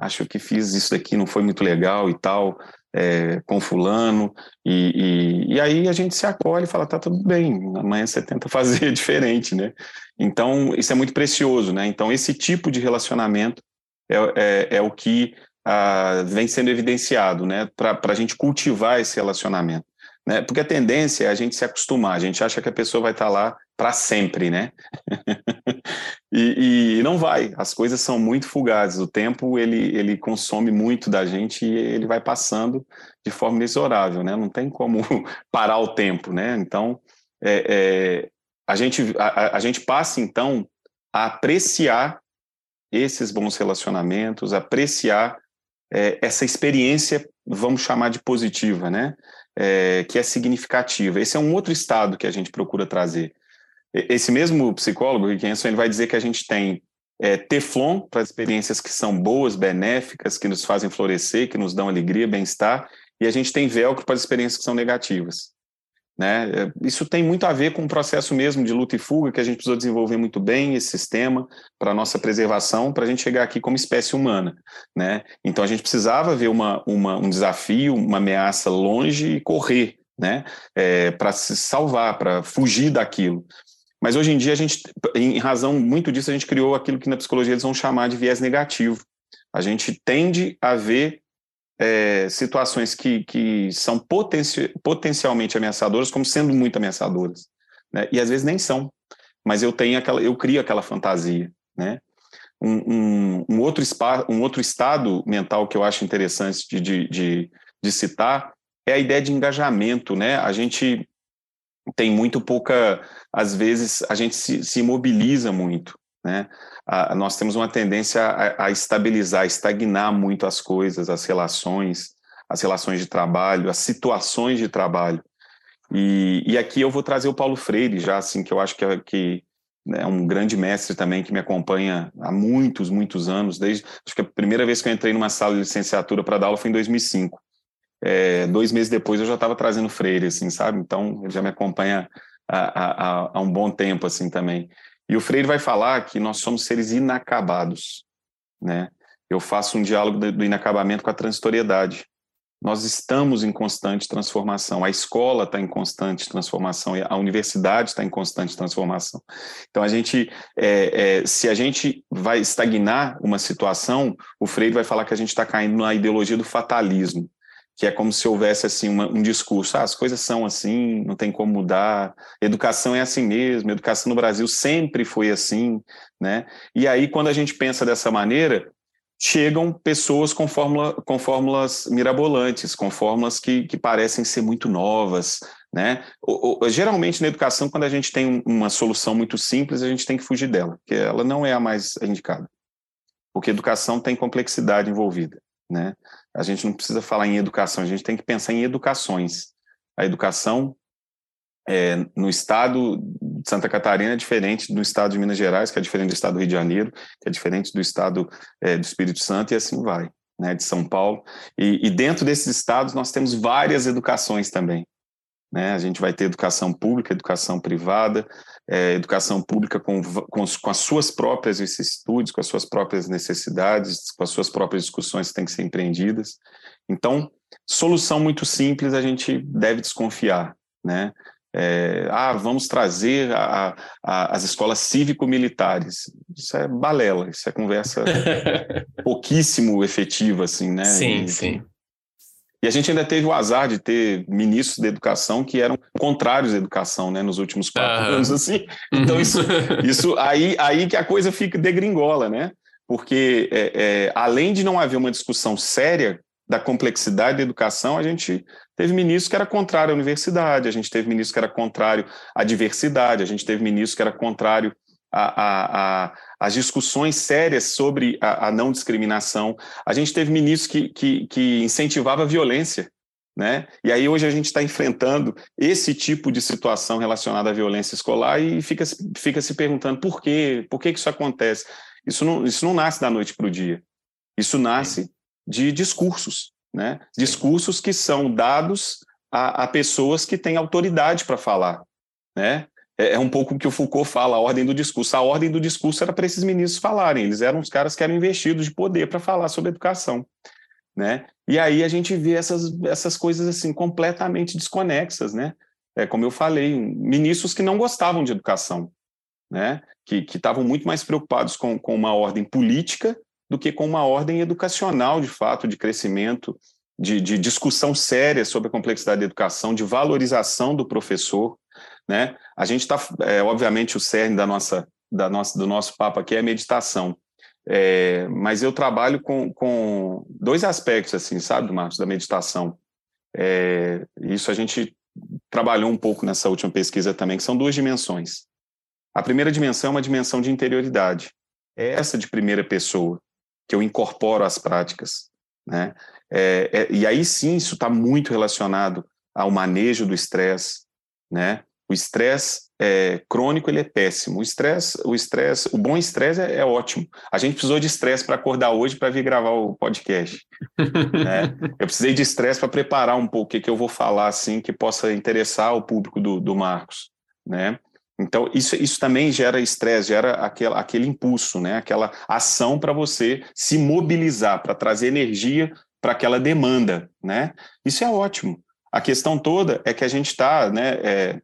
acho que fiz isso daqui, não foi muito legal e tal, é, com fulano, e, e, e, aí a gente se acolhe e fala, tá tudo bem, amanhã você tenta fazer diferente, né? Então, isso é muito precioso, né? Então, esse tipo de relacionamento é, é, é o que ah, vem sendo evidenciado, né? Para a gente cultivar esse relacionamento. Né? Porque a tendência é a gente se acostumar, a gente acha que a pessoa vai estar tá lá para sempre, né? e, e, não vai. As coisas são muito fugazes. O tempo ele, ele consome muito da gente e ele vai passando de forma inexorável, né? Não tem como parar o tempo, né? Então é, é, a gente a, a, gente passa então a apreciar esses bons relacionamentos, apreciar é, essa experiência, vamos chamar de positiva, né? É, que é significativa. Esse é um outro estado que a gente procura trazer. Esse mesmo psicólogo, Rick Hanson, ele vai dizer que a gente tem é, Teflon para experiências que são boas, benéficas, que nos fazem florescer, que nos dão alegria, bem-estar, e a gente tem velcro para experiências que são negativas. Né? É, isso tem muito a ver com o processo mesmo de luta e fuga, que a gente precisou desenvolver muito bem esse sistema para nossa preservação, para a gente chegar aqui como espécie humana. Né? Então a gente precisava ver uma, uma, um desafio, uma ameaça longe e correr né? É, para se salvar, para fugir daquilo. Mas hoje em dia, a gente, em razão muito disso, a gente criou aquilo que na psicologia eles vão chamar de viés negativo. A gente tende a ver é, situações que, que são potenci potencialmente ameaçadoras como sendo muito ameaçadoras. Né? E às vezes nem são. Mas eu tenho aquela, eu crio aquela fantasia. Né? Um, um, um outro, spa, um outro estado mental que eu acho interessante de, de, de, de citar é a ideia de engajamento. Né? A gente tem muito pouca, às vezes a gente se, se imobiliza muito, né? A, nós temos uma tendência a, a, estabilizar, a estagnar muito as coisas, as relações, as relações de trabalho, as situações de trabalho. E, e aqui eu vou trazer o Paulo Freire, já assim, que eu acho que, é, que é um grande mestre também que me acompanha há muitos, muitos anos, desde acho que a primeira vez que eu entrei numa sala de licenciatura para dar aula foi em 2005 é, dois meses depois eu já estava trazendo Freire, assim, sabe? Então, ele já me acompanha há, há, há, um bom tempo, assim, também. E o Freire vai falar que nós somos seres inacabados, né? Eu faço um diálogo do inacabamento com a transitoriedade. Nós estamos em constante transformação. A escola está em constante transformação. A universidade está em constante transformação. Então, a gente, é, é, se a gente vai estagnar uma situação, o Freire vai falar que a gente está caindo na ideologia do fatalismo que é como se houvesse assim uma, um discurso, ah, as coisas são assim, não tem como mudar, educação é assim mesmo, educação no Brasil sempre foi assim, né? E aí quando a gente pensa dessa maneira, chegam pessoas com, fórmula, com fórmulas mirabolantes, com fórmulas que, que parecem ser muito novas, Né? O, o, geralmente, na educação, quando a gente tem uma solução muito simples, a gente tem que fugir dela, porque ela não é a mais indicada. Porque educação tem complexidade envolvida. Né? A gente não precisa falar em educação, a gente tem que pensar em educações. A educação é, no estado de Santa Catarina é diferente do estado de Minas Gerais, que é diferente do estado do Rio de Janeiro, que é diferente do estado é, do Espírito Santo, e assim vai, né, de São Paulo. E, e dentro desses estados nós temos várias educações também. Né? A gente vai ter educação pública, educação privada, é, educação pública com, com, com, as suas próprias vicissitudes, com as suas próprias necessidades, com as suas próprias discussões que têm que ser empreendidas. Então, solução muito simples a gente deve desconfiar. Né? É, ah, vamos trazer a, a, as escolas cívico-militares. Isso é balela, isso é conversa pouquíssimo efetiva, assim, né? Sim, e, sim. E a gente ainda teve o azar de ter ministros da educação que eram contrários à educação, né, nos últimos quatro uhum. anos, assim. Então, isso, isso aí, aí que a coisa fica degringola, né? Porque, é, é, além de não haver uma discussão séria da complexidade da educação, a gente teve ministro que era contrário à universidade, a gente teve ministro que era contrário à diversidade, a gente teve ministro que era contrário às discussões sérias sobre a, a, não discriminação. A gente teve ministro que, que, que incentivava a violência. Né? E aí hoje a gente está enfrentando esse tipo de situação relacionada à violência escolar e fica, fica se perguntando por quê, por que, que isso acontece. Isso não, isso não nasce da noite para o dia. Isso nasce de discursos, né? Discursos que são dados a, a pessoas que têm autoridade para falar, né? É, é um pouco o que o Foucault fala, a ordem do discurso. A ordem do discurso era para esses ministros falarem, eles eram os caras que eram investidos de poder para falar sobre educação, né? E aí a gente vê essas, essas coisas assim completamente desconexas, né? É, como eu falei, ministros que não gostavam de educação, né? Que estavam muito mais preocupados com, com uma ordem política do que com uma ordem educacional, de fato, de crescimento, de, de discussão séria sobre a complexidade da educação, de valorização do professor. Né? A gente está, é, obviamente, o cerne da nossa, da nossa, do nosso papo aqui é meditação. É, mas eu trabalho com, com dois aspectos, assim, sabe, Marcos, da meditação. É, isso a gente trabalhou um pouco nessa última pesquisa também, que são duas dimensões. A primeira dimensão é uma dimensão de interioridade, é essa de primeira pessoa que eu incorporo às práticas. Né? É, é, e aí sim, isso está muito relacionado ao manejo do estresse. Né? O estresse é, crônico ele é péssimo. O estresse, o estresse, o bom estresse é, é ótimo. A gente precisou de estresse para acordar hoje para vir gravar o podcast. né? Eu precisei de estresse para preparar um pouco o que, que eu vou falar assim que possa interessar o público do, do Marcos. Né? Então, isso, isso também gera estresse, gera aquele, aquele impulso, né? aquela ação para você se mobilizar, para trazer energia para aquela demanda. Né? Isso é ótimo. A questão toda é que a gente está né, é,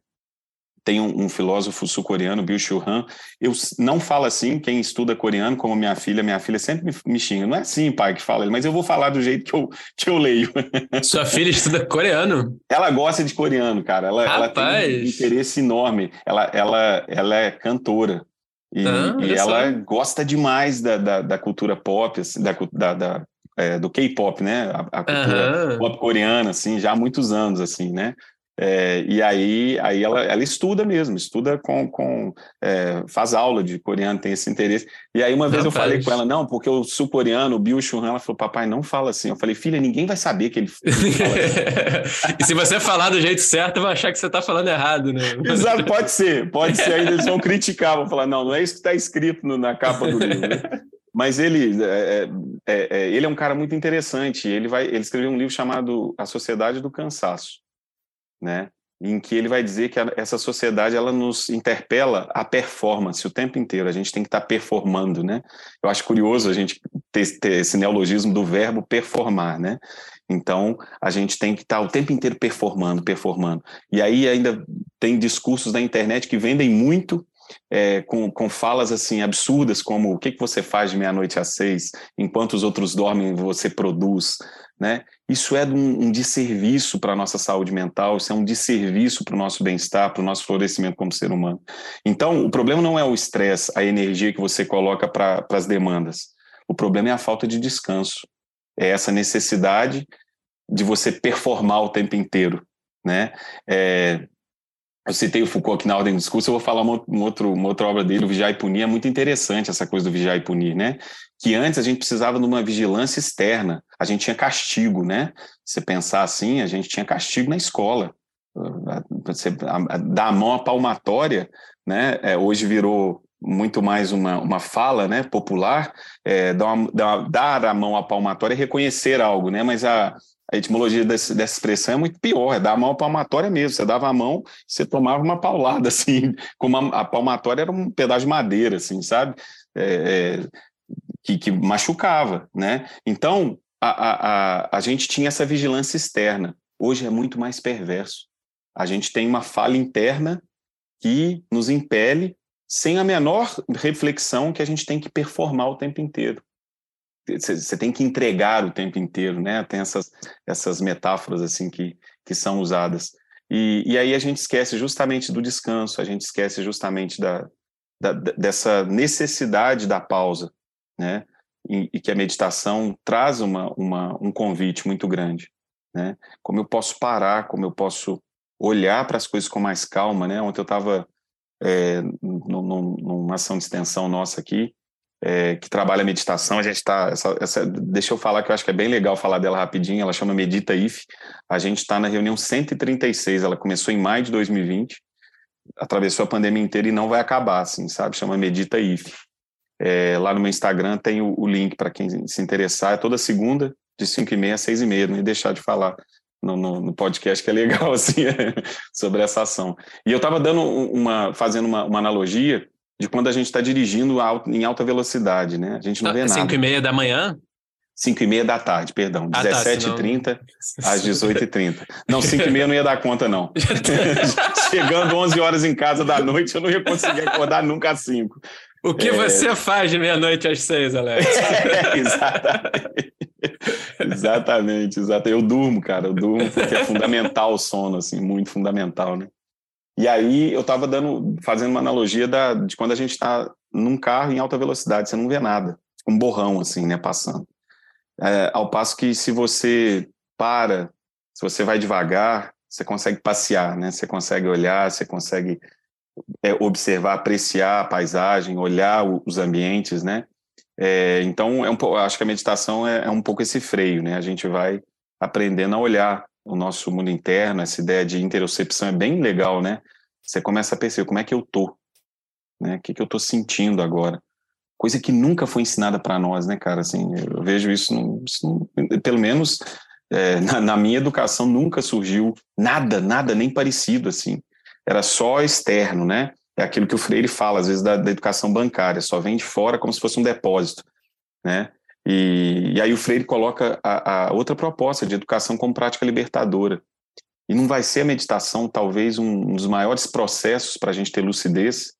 tem um, um filósofo sul-coreano, Byung-Chul Han, eu não falo assim, quem estuda coreano, como minha filha, minha filha sempre me, me xinga, não é assim, pai, que fala, mas eu vou falar do jeito que eu, que eu leio. Sua filha estuda coreano? Ela gosta de coreano, cara, ela, ela tem um interesse enorme, ela, ela, ela é cantora, e, ah, e ela gosta demais da, da, da cultura pop, assim, da, da, da é, do K-pop, né? A, a cultura uhum. pop coreana, assim, já há muitos anos, assim, né? É, e aí, aí ela, ela estuda mesmo, estuda com, com é, faz aula de coreano, tem esse interesse. E aí uma vez eu falei com ela, não, porque o sul-coreano, o Bill Churran, ela falou, papai, não fala assim. Eu falei, filha, ninguém vai saber que ele, assim. e se você falar do jeito certo, vai achar que você está falando errado, né? Exato, pode ser, pode ser. Aí eles vão criticar, vão falar, não, não é isso que está escrito no, na capa do livro. Né? Mas ele é, é, é, ele é um cara muito interessante. Ele vai, ele escreveu um livro chamado A Sociedade do Cansaço né? em que ele vai dizer que essa sociedade ela nos interpela a performance o tempo inteiro. A gente tem que estar tá performando, né? Eu acho curioso a gente ter, ter, esse neologismo do verbo performar, né? Então a gente tem que estar tá o tempo inteiro performando, performando. E aí ainda tem discursos na internet que vendem muito é, com, com falas assim absurdas como o que, que você faz de meia-noite às seis, enquanto os outros dormem, você produz. Né? Isso é um, um desserviço para a nossa saúde mental, isso é um desserviço para o nosso bem-estar, para o nosso florescimento como ser humano. Então, o problema não é o estresse, a energia que você coloca para as demandas. O problema é a falta de descanso. É essa necessidade de você performar o tempo inteiro, né? É, eu citei o Foucault aqui na ordem do discurso, eu vou falar uma, outro, uma outra obra dele, o Vigiar e Punir, é muito interessante essa coisa do Vigiar e Punir, né? Que antes a gente precisava de uma vigilância externa, a gente tinha castigo, né? Se pensar assim, a gente tinha castigo na escola. Você dar a mão à palmatória, né? É, hoje virou muito mais uma, uma fala né, popular, é, dar, uma, dar, a mão à palmatória e reconhecer algo, né? Mas a, a etimologia desse, dessa expressão é muito pior, é dar a mão palmatória mesmo. Você dava a mão, você tomava uma paulada, assim, como a, a palmatória era um pedaço de madeira, assim, sabe? É, é, que, que machucava, né? Então, a, a, a, a gente tinha essa vigilância externa. Hoje é muito mais perverso. A gente tem uma falha interna que nos impele, sem a menor reflexão, que a gente tem que performar o tempo inteiro você tem que entregar o tempo inteiro, né? Tem essas, essas metáforas assim que, que são usadas. E, e aí a gente esquece justamente do descanso, a gente esquece justamente da, da dessa necessidade da pausa, né? E, e, que a meditação traz uma, uma, um convite muito grande, né? Como eu posso parar, como eu posso olhar para as coisas com mais calma, né? Ontem eu estava é, numa ação de extensão nossa aqui, é, que trabalha meditação. A gente está. Deixa eu falar que eu acho que é bem legal falar dela rapidinho. Ela chama Medita IF. A gente está na reunião 136. Ela começou em maio de 2020, atravessou a pandemia inteira e não vai acabar, assim, sabe? Chama Medita IF. É, lá no meu Instagram tem o, o link para quem se interessar. É toda segunda, de 5 e meia a 6 e meia. Não ia deixar de falar. No, no, no, podcast que é legal assim sobre essa ação e eu estava dando uma fazendo uma, uma analogia de quando a gente está dirigindo em alta velocidade, né? A gente não ah, vê nada. 5 e meia da manhã? 5 e meia da tarde, perdão. Ah, 17h30 tá, senão... às 18h30. Não, 5 e meia não ia dar conta, não. Chegando 11 horas em casa da noite, eu não ia conseguir acordar nunca às 5. O que é... você faz de meia-noite às 6, Alex? É, exatamente. exatamente, exatamente. Eu durmo, cara, eu durmo porque é fundamental o sono, assim, muito fundamental, né? E aí eu estava dando, fazendo uma analogia da, de quando a gente está num carro em alta velocidade, você não vê nada, um borrão assim, né, passando. É, ao passo que se você para, se você vai devagar, você consegue passear, né? Você consegue olhar, você consegue é, observar, apreciar a paisagem, olhar o, os ambientes, né? É, então, é um, acho que a meditação é, é um pouco esse freio, né? A gente vai aprendendo a olhar o nosso mundo interno, essa ideia de interocepção é bem legal, né? Você começa a perceber como é que eu tô, né? O que, que eu tô sentindo agora? Coisa que nunca foi ensinada para nós, né, cara? Assim, eu vejo isso, isso pelo menos é, na, na, minha educação nunca surgiu nada, nada nem parecido assim. Era só externo, né? É aquilo que o Freire fala às vezes da, da educação bancária, só vem de fora como se fosse um depósito, né? E, e aí o Freire coloca a, a, outra proposta de educação como prática libertadora. E não vai ser a meditação, talvez, um, um dos maiores processos para a gente ter lucidez,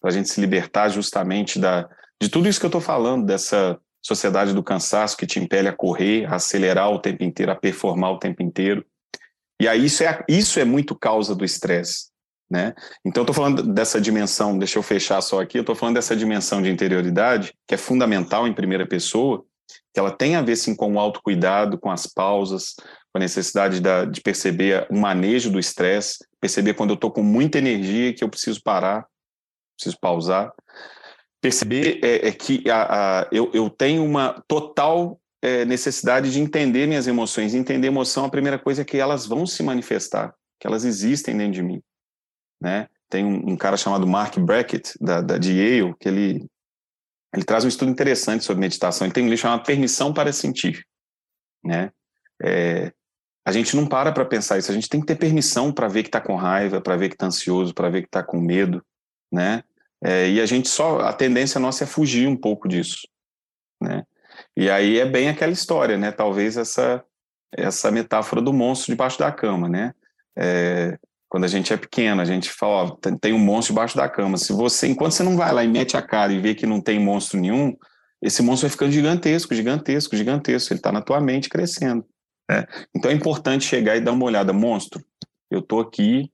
para a gente se libertar justamente da, de tudo isso que eu estou falando, dessa sociedade do cansaço que te impele a correr, a acelerar o tempo inteiro, a performar o tempo inteiro. E aí isso é, isso é muito causa do estresse. Né? Então, estou falando dessa dimensão, deixa eu fechar só aqui, eu estou falando dessa dimensão de interioridade, que é fundamental em primeira pessoa, que ela tem a ver sim com o autocuidado, com as pausas, com a necessidade da, de perceber o manejo do estresse, perceber quando eu estou com muita energia que eu preciso parar, preciso pausar. Perceber é, é que a, a, eu, eu tenho uma total é, necessidade de entender minhas emoções. Entender emoção, a primeira coisa é que elas vão se manifestar, que elas existem dentro de mim. Né? Tem um, um cara chamado Mark Brackett, da, da, de Yale, que ele ele traz um estudo interessante sobre meditação. Ele tem um livro chamado Permissão para Sentir. Né? É, a gente não para para pensar isso. A gente tem que ter permissão para ver que está com raiva, para ver que está ansioso, para ver que está com medo, né? É, e a gente só a tendência nossa é fugir um pouco disso, né? E aí é bem aquela história, né? Talvez essa essa metáfora do monstro debaixo da cama, né? É, quando a gente é pequeno, a gente fala, ó, tem um monstro debaixo da cama. Se você, enquanto você não vai lá e mete a cara e vê que não tem monstro nenhum, esse monstro vai ficando gigantesco, gigantesco, gigantesco. Ele está na tua mente crescendo. Né? Então é importante chegar e dar uma olhada, monstro. Eu estou aqui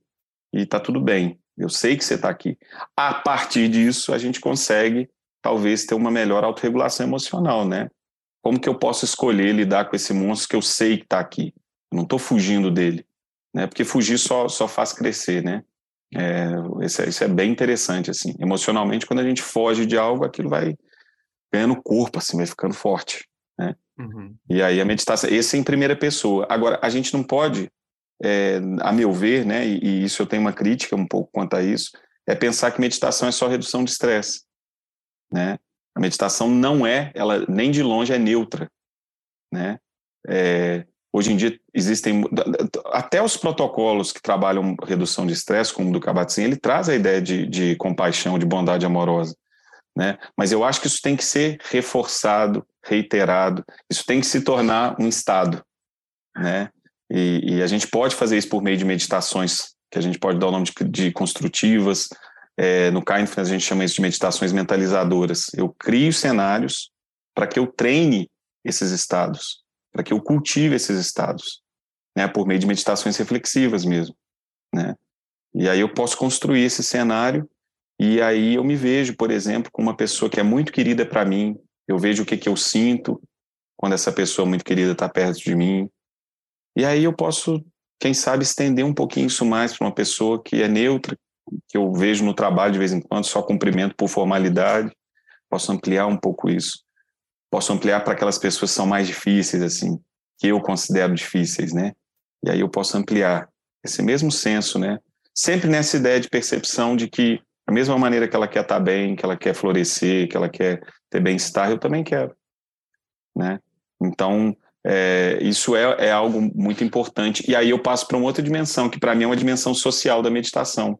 e está tudo bem. Eu sei que você está aqui. A partir disso, a gente consegue talvez ter uma melhor autorregulação emocional, né? Como que eu posso escolher lidar com esse monstro que eu sei que está aqui? Eu não estou fugindo dele. Né? Porque fugir só, só faz crescer, né? É, isso, é, isso é bem interessante, assim. Emocionalmente, quando a gente foge de algo, aquilo vai ganhando corpo, assim, vai ficando forte, né? Uhum. E aí a meditação, esse é em primeira pessoa. Agora, a gente não pode, é, a meu ver, né, e, e, isso eu tenho uma crítica um pouco quanto a isso, é pensar que meditação é só redução de estresse, né? A meditação não é, ela nem de longe é neutra, né? É, hoje em dia existem até os protocolos que trabalham redução de estresse, como o do Kabat-Zinn, ele traz a ideia de, de compaixão, de bondade amorosa, né? Mas eu acho que isso tem que ser reforçado, reiterado, isso tem que se tornar um estado, né? E, e a gente pode fazer isso por meio de meditações, que a gente pode dar o nome de, de construtivas, é, no Kindness a gente chama isso de meditações mentalizadoras. Eu crio cenários para que eu treine esses estados, para que eu cultive esses estados, né, por meio de meditações reflexivas mesmo, né? E aí eu posso construir esse cenário e aí eu me vejo, por exemplo, com uma pessoa que é muito querida para mim, eu vejo o que que eu sinto quando essa pessoa muito querida está perto de mim. E aí eu posso, quem sabe, estender um pouquinho isso mais para uma pessoa que é neutra, que eu vejo no trabalho de vez em quando, só cumprimento por formalidade. Posso ampliar um pouco isso. Posso ampliar para aquelas pessoas que são mais difíceis, assim, que eu considero difíceis, né? E aí eu posso ampliar esse mesmo senso, né? Sempre nessa ideia de percepção de que a mesma maneira que ela quer estar bem, que ela quer florescer, que ela quer ter bem-estar, eu também quero, né? Então, é, isso é, é algo muito importante. E aí eu passo para uma outra dimensão, que para mim é uma dimensão social da meditação,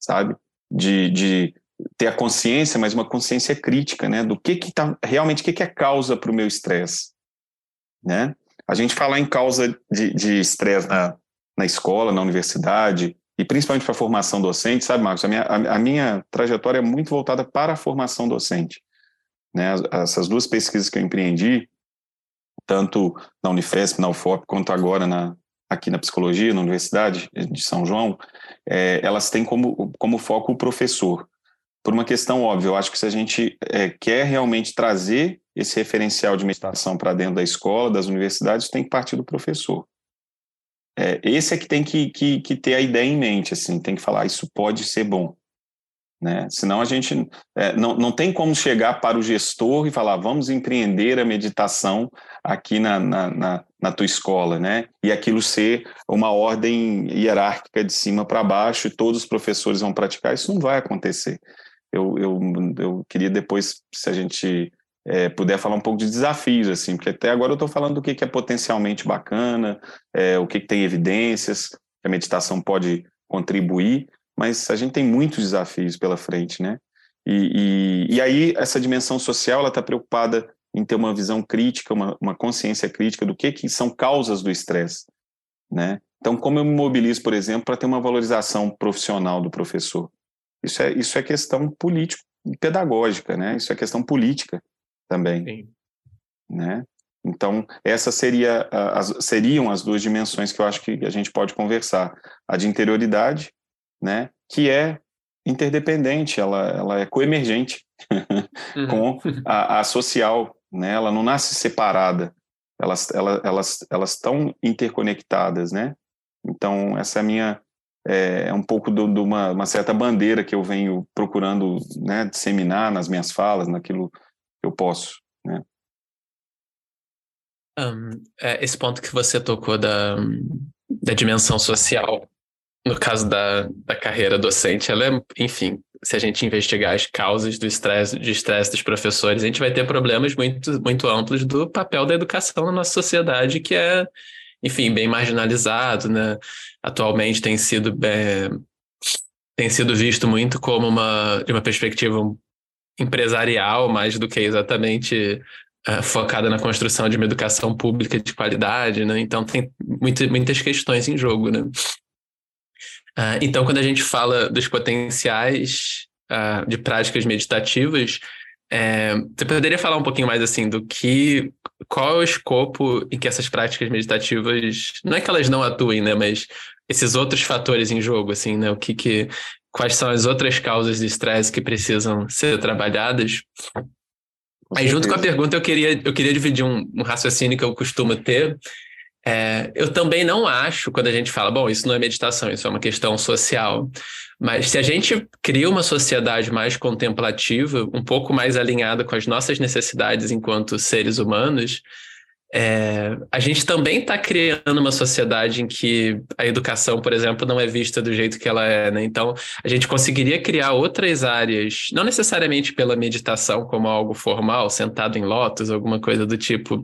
sabe? De, de ter a consciência, mas uma consciência crítica, né? Do que que tá realmente o que que é causa para o meu estresse, né? A gente falar em causa de estresse na, na escola, na universidade e principalmente para a formação docente, sabe, Marcos? A minha, a, a, minha trajetória é muito voltada para a formação docente, né? Essas duas pesquisas que eu empreendi, tanto na Unifesp, na UFOP, quanto agora na, aqui na psicologia, na Universidade de São João, é, elas têm como, como foco o professor. Por uma questão óbvia, eu acho que se a gente é, quer realmente trazer esse referencial de meditação para dentro da escola, das universidades, tem que partir do professor. É, esse é que tem que, que, que, ter a ideia em mente, assim, tem que falar, isso pode ser bom. Né? Senão a gente é, não, não tem como chegar para o gestor e falar, vamos empreender a meditação aqui na, na, na, na tua escola, né? E aquilo ser uma ordem hierárquica de cima para baixo e todos os professores vão praticar, isso não vai acontecer. Eu, eu, eu queria depois, se a gente é, puder falar um pouco de desafios, assim, porque até agora eu estou falando do que, que é potencialmente bacana, é, o que, que tem evidências, que a meditação pode contribuir, mas a gente tem muitos desafios pela frente, né? E, e, e aí essa dimensão social ela está preocupada em ter uma visão crítica, uma, uma consciência crítica do que, que são causas do estresse, né? Então, como eu me mobilizo, por exemplo, para ter uma valorização profissional do professor? Isso é, isso é questão político pedagógica, né? Isso é questão política também, Sim. né? Então, essas seria, as, seriam as duas dimensões que eu acho que a gente pode conversar. A de interioridade, né? Que é interdependente, ela, ela é coemergente uhum. com a, a social, né? Ela não nasce separada, elas elas elas elas estão interconectadas, né? Então essa é a minha é, é um pouco de uma, uma, certa bandeira que eu venho procurando né, disseminar nas minhas falas, naquilo que eu posso, né? Um, é, esse ponto que você tocou da, da dimensão social, no caso da, da carreira docente, ela é, enfim, se a gente investigar as causas do estresse, de estresse dos professores, a gente vai ter problemas muito, muito amplos do papel da educação na nossa sociedade, que é, enfim, bem marginalizado, né? Atualmente tem sido bem, tem sido visto muito como uma de uma perspectiva empresarial, mais do que exatamente uh, focada na construção de uma educação pública de qualidade, né? Então tem muito, muitas questões em jogo, né? Uh, então, quando a gente fala dos potenciais uh, de práticas meditativas, é, você poderia falar um pouquinho mais assim do que qual é o escopo em que essas práticas meditativas não é que elas não atuem, né, mas esses outros fatores em jogo, assim, né, o que que quais são as outras causas de estresse que precisam ser trabalhadas? Aí junto com a pergunta eu queria eu queria dividir um, um raciocínio que eu costumo ter É, eu também não acho, quando a gente fala, bom, isso não é meditação, isso é uma questão social. Mas se a gente cria uma sociedade mais contemplativa, um pouco mais alinhada com as nossas necessidades enquanto seres humanos, é, a gente também está criando uma sociedade em que a educação, por exemplo, não é vista do jeito que ela é, né? Então, a gente conseguiria criar outras áreas, não necessariamente pela meditação como algo formal, sentado em lótus, alguma coisa do tipo,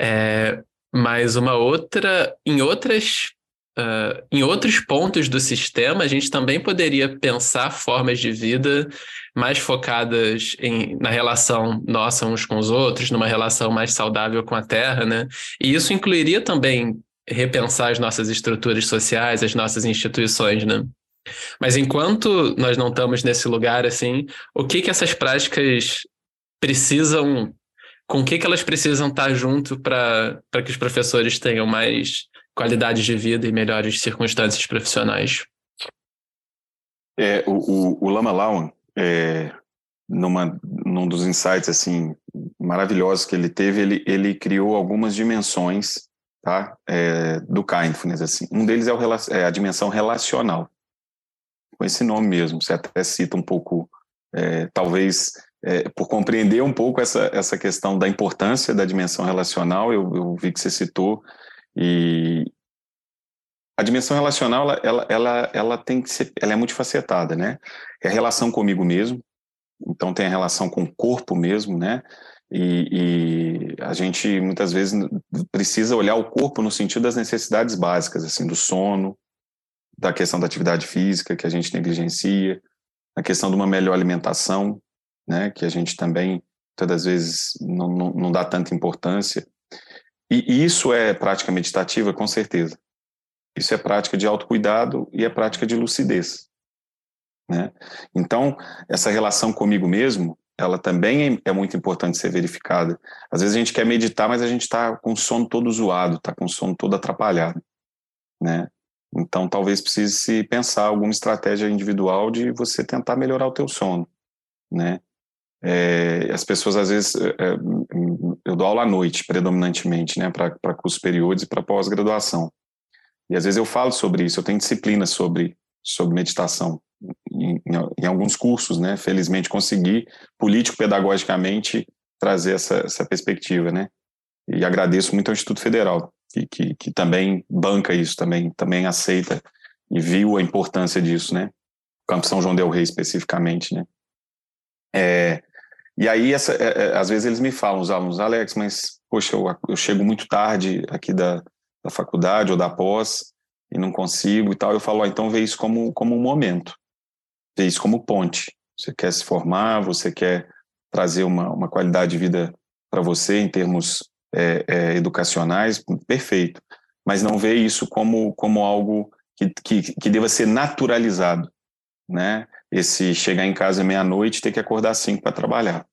é, mas uma outra, em outras Uh, em outros pontos do sistema, a gente também poderia pensar formas de vida mais focadas em, na relação nossa uns com os outros, numa relação mais saudável com a Terra, né? E isso incluiria também repensar as nossas estruturas sociais, as nossas instituições, né? Mas enquanto nós não estamos nesse lugar, assim, o que que essas práticas precisam, com o que que elas precisam estar junto para que os professores tenham mais qualidade de vida e melhores circunstâncias profissionais. É, o, o, o Lama Lawan, é, numa, num dos insights assim maravilhosos que ele teve, ele, ele criou algumas dimensões tá, é, do kindness. Assim. Um deles é, o, é, a dimensão relacional, com esse nome mesmo. Você até cita um pouco, é, talvez é, por compreender um pouco essa, essa questão da importância da dimensão relacional, eu, eu vi que você citou e a dimensão relacional, ela, ela, ela, tem que ser, ela é multifacetada, né? É a relação comigo mesmo, então tem a relação com o corpo mesmo, né? E, e, a gente muitas vezes precisa olhar o corpo no sentido das necessidades básicas, assim, do sono, da questão da atividade física que a gente negligencia, a questão de uma melhor alimentação, né? Que a gente também muitas das vezes não, não, não dá tanta importância. E isso é prática meditativa, com certeza. Isso é prática de autocuidado e é prática de lucidez. Né? Então, essa relação comigo mesmo, ela também é, é muito importante ser verificada. Às vezes a gente quer meditar, mas a gente está com o sono todo zoado, está com o sono todo atrapalhado. Né? Então, talvez precise se pensar alguma estratégia individual de você tentar melhorar o teu sono. Né? É, as pessoas, às vezes, é, é eu dou aula à noite, predominantemente, né, para cursos superiores e para pós-graduação. E às vezes eu falo sobre isso, eu tenho disciplina sobre, sobre meditação em, em, alguns cursos, né? Felizmente consegui, político-pedagogicamente, trazer essa, essa perspectiva, né? E agradeço muito ao Instituto Federal, que, que, que também banca isso, também, também aceita e viu a importância disso, né? Campo São João del Rei, especificamente, né? É, e aí, essa, é, é, às vezes eles me falam, os alunos, Alex, mas, poxa, eu, eu chego muito tarde aqui da, da faculdade ou da pós e não consigo e tal. Eu falo, então vê isso como, como um momento, vê isso como ponte. Você quer se formar, você quer trazer uma, uma qualidade de vida para você em termos é, é, educacionais, perfeito. Mas não vê isso como, como algo que, que, que deva ser naturalizado, né? Esse chegar em casa meia-noite ter que acordar cinco para trabalhar.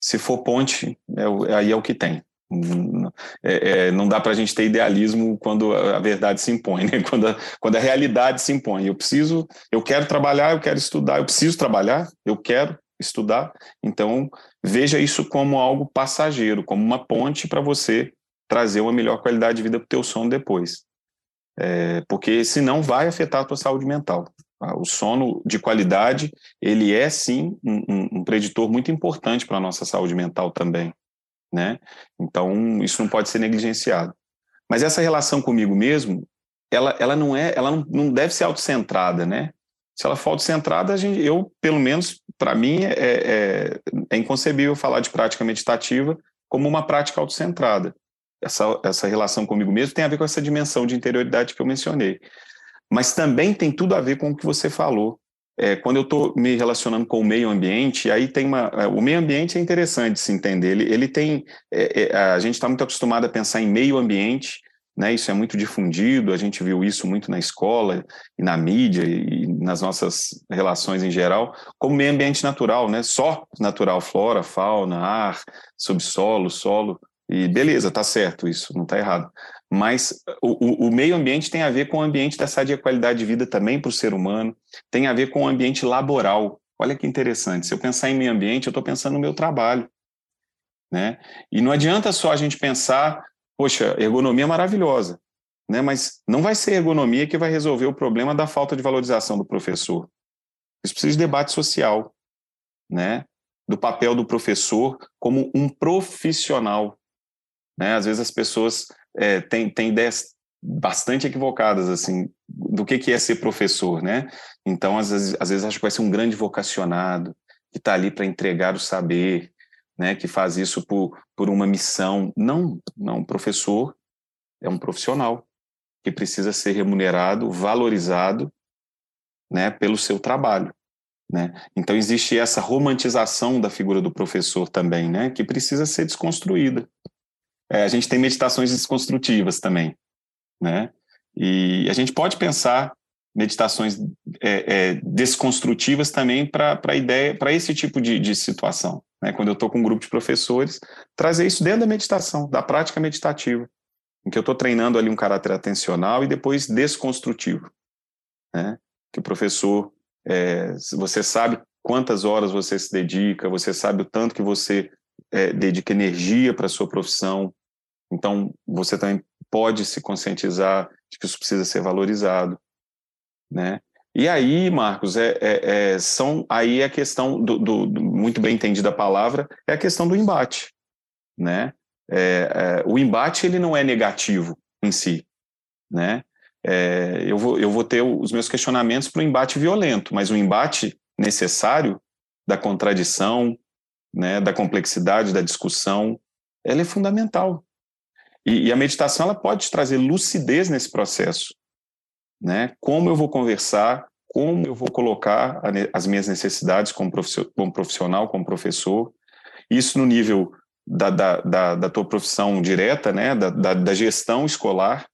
Se for ponte, é, aí é o que tem. É, é, não dá para a gente ter idealismo quando a verdade se impõe, né? quando, a, quando a realidade se impõe. Eu preciso, eu quero trabalhar, eu quero estudar, eu preciso trabalhar, eu quero estudar. Então, veja isso como algo passageiro, como uma ponte para você trazer uma melhor qualidade de vida para o teu sono depois. É, porque senão vai afetar a tua saúde mental. Tá? O sono de qualidade, ele é sim um, um preditor muito importante para a nossa saúde mental também, né? Então, isso não pode ser negligenciado. Mas essa relação comigo mesmo, ela, ela não é, ela não, não deve ser autocentrada, né? Se ela for autocentrada, a gente, eu, pelo menos, para mim, é, é, é inconcebível falar de prática meditativa como uma prática autocentrada. Essa, essa relação comigo mesmo tem a ver com essa dimensão de interioridade que eu mencionei mas também tem tudo a ver com o que você falou. É, quando eu estou me relacionando com o meio ambiente, aí tem uma. É, o meio ambiente é interessante se entender. Ele, ele tem. É, é, a gente está muito acostumado a pensar em meio ambiente, né? Isso é muito difundido. A gente viu isso muito na escola e na mídia e nas nossas relações em geral, como meio ambiente natural, né? Só natural, flora, fauna, ar, subsolo, solo. E beleza, tá certo isso, não está errado mas o, o, meio ambiente tem a ver com o ambiente da sadia qualidade de vida também para o ser humano, tem a ver com o ambiente laboral. Olha que interessante, se eu pensar em meio ambiente, eu estou pensando no meu trabalho. Né? E não adianta só a gente pensar, poxa, ergonomia é maravilhosa, né? Mas não vai ser ergonomia que vai resolver o problema da falta de valorização do professor. Isso precisa de debate social, né? Do papel do professor como um profissional, né? Às vezes as pessoas é, têm, têm ideias bastante equivocadas assim do que que é ser professor, né? Então às vezes, às vezes acho que vai ser um grande vocacionado que está ali para entregar o saber, né? Que faz isso por, por uma missão. Não, não. Professor é um profissional que precisa ser remunerado, valorizado, né? Pelo seu trabalho. Né? Então existe essa romantização da figura do professor também, né? que precisa ser desconstruída. É, a gente tem meditações desconstrutivas também, né? E a gente pode pensar meditações é, é, desconstrutivas também para ideia, para esse tipo de, de situação. Né? Quando eu estou com um grupo de professores, trazer isso dentro da meditação, da prática meditativa, em que eu estou treinando ali um caráter atencional e depois desconstrutivo, né? Que o professor, é, você sabe quantas horas você se dedica, você sabe o tanto que você é, dedica energia para a sua profissão, então você também pode se conscientizar de que isso precisa ser valorizado, né? E aí, Marcos, é, é, é são aí a questão do, do, do, muito bem entendida a palavra é a questão do embate, né? É, é, o embate ele não é negativo em si, né? É, eu vou eu vou ter os meus questionamentos para o embate violento, mas o embate necessário da contradição, né? Da complexidade da discussão, ela é fundamental. E, e a meditação ela pode trazer lucidez nesse processo, né? Como eu vou conversar, como eu vou colocar as minhas necessidades como profissional, como professor, isso no nível da, da, da, da tua profissão direta, né? Da, da, da, gestão escolar,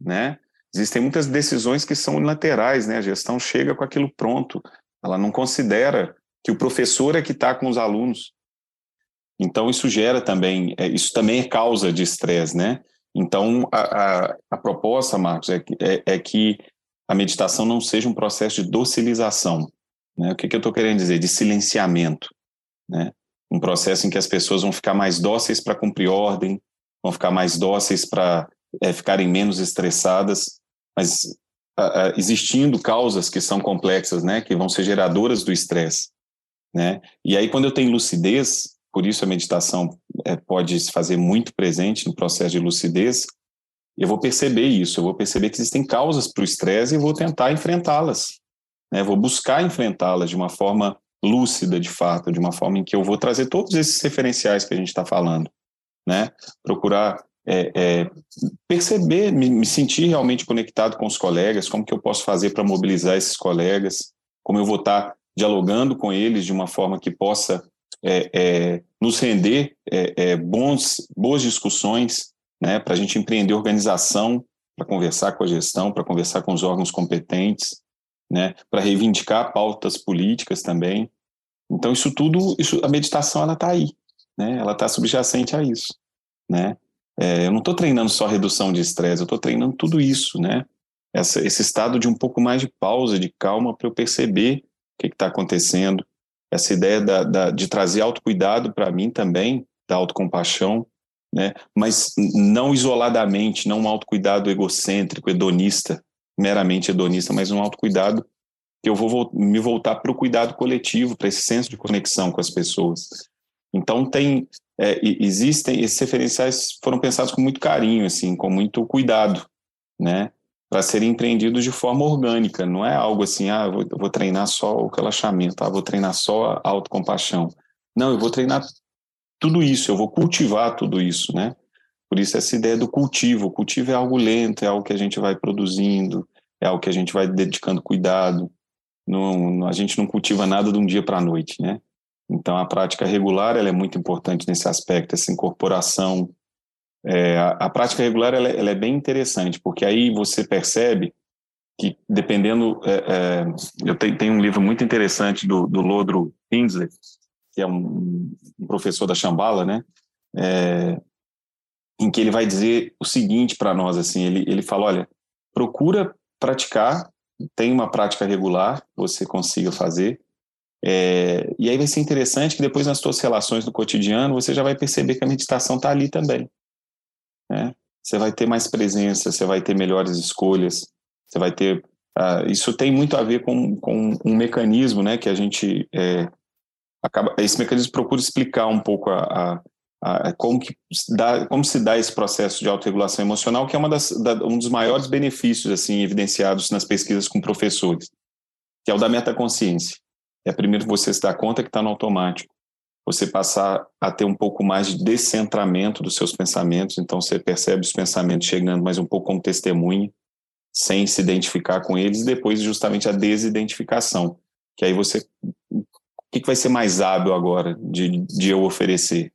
né? Existem muitas decisões que são laterais, né? A gestão chega com aquilo pronto, ela não considera que o professor é que está com os alunos. Então, isso gera também, é, isso também é causa de estresse, né? Então, a, a, a proposta, Marcos, é, é, é, que a meditação não seja um processo de docilização. Né? O que, que eu estou querendo dizer? De silenciamento. Né? Um processo em que as pessoas vão ficar mais dóceis para cumprir ordem, vão ficar mais dóceis para é, ficarem menos estressadas, mas a, existindo causas que são complexas, né? Que vão ser geradoras do estresse. Né? E aí, quando eu tenho lucidez, por isso a meditação é, pode se fazer muito presente no processo de lucidez. Eu vou perceber isso, eu vou perceber que existem causas para o estresse e vou tentar enfrentá-las. Né? Vou buscar enfrentá-las de uma forma lúcida, de fato, de uma forma em que eu vou trazer todos esses referenciais que a gente está falando. Né? Procurar é, é, perceber, me, me, sentir realmente conectado com os colegas, como que eu posso fazer para mobilizar esses colegas, como eu vou estar tá dialogando com eles de uma forma que possa é, é, nos render é, é, bons, boas discussões, né, para a gente empreender organização, para conversar com a gestão, para conversar com os órgãos competentes, né, para reivindicar pautas políticas também. Então isso tudo, isso, a meditação ela está aí, né, ela está subjacente a isso, né. É, eu não estou treinando só redução de estresse, eu estou treinando tudo isso, né. Essa, esse estado de um pouco mais de pausa, de calma, para eu perceber o que está acontecendo, essa ideia da, da, de trazer autocuidado para mim também, da autocompaixão, né? mas não isoladamente, não um autocuidado egocêntrico, hedonista, meramente hedonista, mas um autocuidado que eu vou me voltar para o cuidado coletivo, para esse senso de conexão com as pessoas. Então tem é, existem esses referenciais foram pensados com muito carinho, assim, com muito cuidado, né? Para serem empreendidos de forma orgânica, não é algo assim, ah, eu vou, treinar só o relaxamento, ah, vou treinar só a autocompaixão. Não, eu vou treinar tudo isso, eu vou cultivar tudo isso, né? Por isso essa ideia do cultivo, o cultivo é algo lento, é algo que a gente vai produzindo, é algo que a gente vai dedicando cuidado. Não, a gente não cultiva nada de um dia para a noite, né? Então a prática regular ela é muito importante nesse aspecto, essa incorporação é, a, a, prática regular ela, é, ela, é bem interessante, porque aí você percebe que, dependendo. É, é, eu tenho, tenho, um livro muito interessante do, do Lodro Pinsler, que é um, um, professor da Shambhala, né? É, em que ele vai dizer o seguinte para nós: assim, ele, ele fala, olha, procura praticar, tem uma prática regular, você consiga fazer. É, e aí vai ser interessante que depois nas suas relações do cotidiano você já vai perceber que a meditação está ali também. Né? você vai ter mais presença, você vai ter melhores escolhas, você vai ter. Uh, isso tem muito a ver com, com um mecanismo, né, que a gente é, acaba. Esse mecanismo procura explicar um pouco a, a como, que dá, como se dá esse processo de autorregulação emocional, que é uma das, da, um dos maiores benefícios assim evidenciados nas pesquisas com professores, que é o da metaconsciência. É primeiro você se dar conta que está no automático, você passar a ter um pouco mais de descentramento dos seus pensamentos, então você percebe os pensamentos chegando mais um pouco como testemunha, sem se identificar com eles, e depois justamente a desidentificação, que aí você, o que, vai ser mais hábil agora de, de eu oferecer?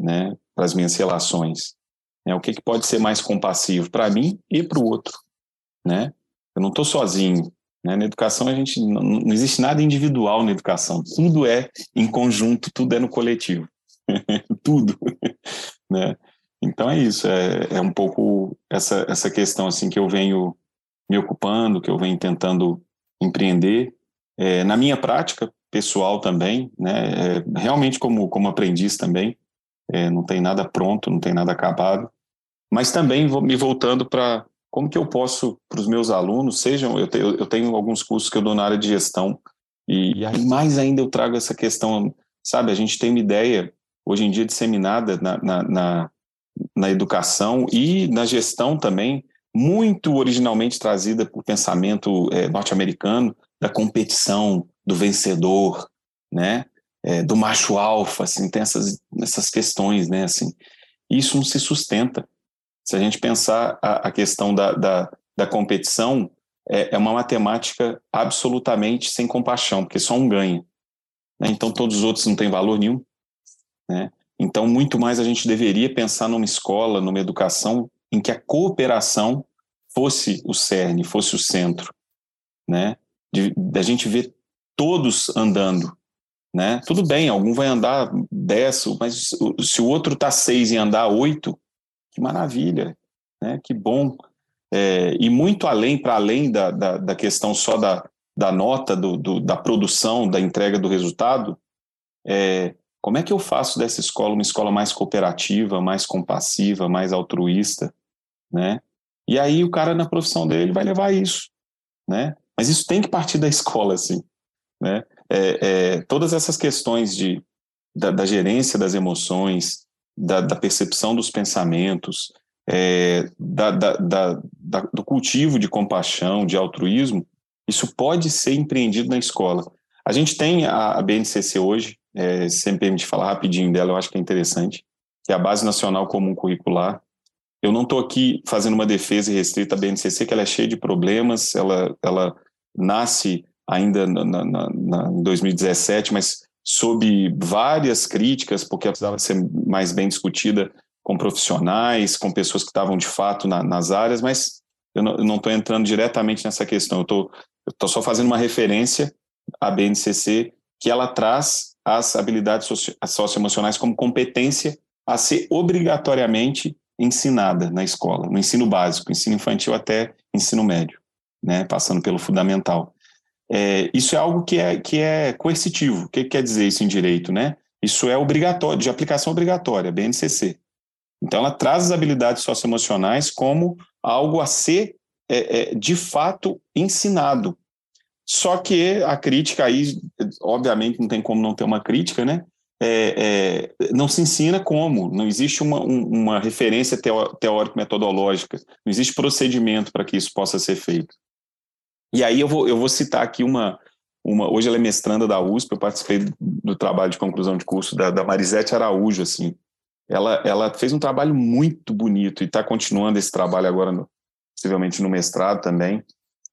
né, para as minhas relações. É, o que, que pode ser mais compassivo para mim e para o outro, né? Eu não estou sozinho. Né? Na educação a gente não, não, existe nada individual na educação. Tudo é em conjunto, tudo é no coletivo, tudo, né? Então é isso. É, é um pouco essa essa questão assim que eu venho me ocupando, que eu venho tentando empreender é, na minha prática pessoal também, né? É, realmente como como aprendiz também é, não tem nada pronto, não tem nada acabado. Mas também vou me voltando para como que eu posso, para os meus alunos, sejam, eu, te, eu, tenho alguns cursos que eu dou na área de gestão, e, e mais ainda eu trago essa questão, sabe, a gente tem uma ideia, hoje em dia, disseminada na, na, na, na educação e na gestão também, muito originalmente trazida por pensamento é, norte-americano, da competição, do vencedor, né? é, do macho alfa, assim, tem essas, essas questões, né, assim. Isso não se sustenta. Se a gente pensar a, a questão da, da, da competição, é, é, uma matemática absolutamente sem compaixão, porque só um ganha. Né? Então, todos os outros não têm valor nenhum. Né? Então, muito mais a gente deveria pensar numa escola, numa educação em que a cooperação fosse o cerne, fosse o centro, né? Da gente ver todos andando, né? Tudo bem, algum vai andar 10, mas se o outro está 6 e andar 8, que maravilha, né? que bom. É, e muito além, para além da, da, da, questão só da, da nota, do, do, da produção, da entrega do resultado, é, como é que eu faço dessa escola uma escola mais cooperativa, mais compassiva, mais altruísta, né? E aí o cara na profissão dele vai levar isso, né? Mas isso tem que partir da escola, assim, né? é, é, todas essas questões de, da, da gerência das emoções, da, da, percepção dos pensamentos, é, da, do cultivo de compaixão, de altruísmo, isso pode ser empreendido na escola. A gente tem a, a BNCC hoje, é, se me permite falar rapidinho dela, eu acho que é interessante, que é a Base Nacional Comum Curricular. Eu não estou aqui fazendo uma defesa restrita à BNCC, que ela é cheia de problemas, ela, ela nasce ainda na, na, na, em 2017, mas sob várias críticas, porque ela precisava ser mais bem discutida com profissionais, com pessoas que estavam de fato na, nas áreas, mas eu não estou entrando diretamente nessa questão, eu estou só fazendo uma referência à BNCC, que ela traz as habilidades socio, socioemocionais como competência a ser obrigatoriamente ensinada na escola, no ensino básico, ensino infantil até ensino médio, né, passando pelo fundamental. É, isso é algo que é, que é coercitivo. O que quer dizer isso em direito? Né? Isso é obrigatório, de aplicação obrigatória, BNCC. Então, ela traz as habilidades socioemocionais como algo a ser, é, é, de fato, ensinado. Só que a crítica aí, obviamente, não tem como não ter uma crítica, né? É, é, não se ensina como, não existe uma, um, uma referência teórico-metodológica, não existe procedimento para que isso possa ser feito. E aí eu vou, eu vou citar aqui uma, uma. Hoje ela é mestranda da USP, eu participei do, do trabalho de conclusão de curso da, da Marisete Araújo, assim. Ela, ela fez um trabalho muito bonito e está continuando esse trabalho agora, no, possivelmente no mestrado também.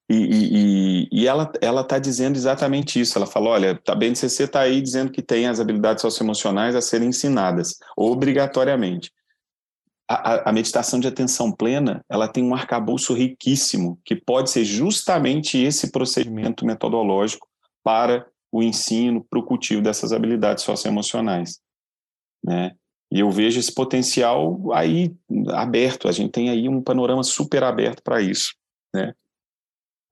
E, e, e ela está dizendo exatamente isso. Ela falou: olha, a BNCC está aí dizendo que tem as habilidades socioemocionais a serem ensinadas, obrigatoriamente a, a, meditação de atenção plena ela tem um arcabouço riquíssimo, que pode ser justamente esse procedimento metodológico para o ensino, para o cultivo dessas habilidades socioemocionais. Né? E eu vejo esse potencial aí aberto, a gente tem aí um panorama super aberto para isso. Né?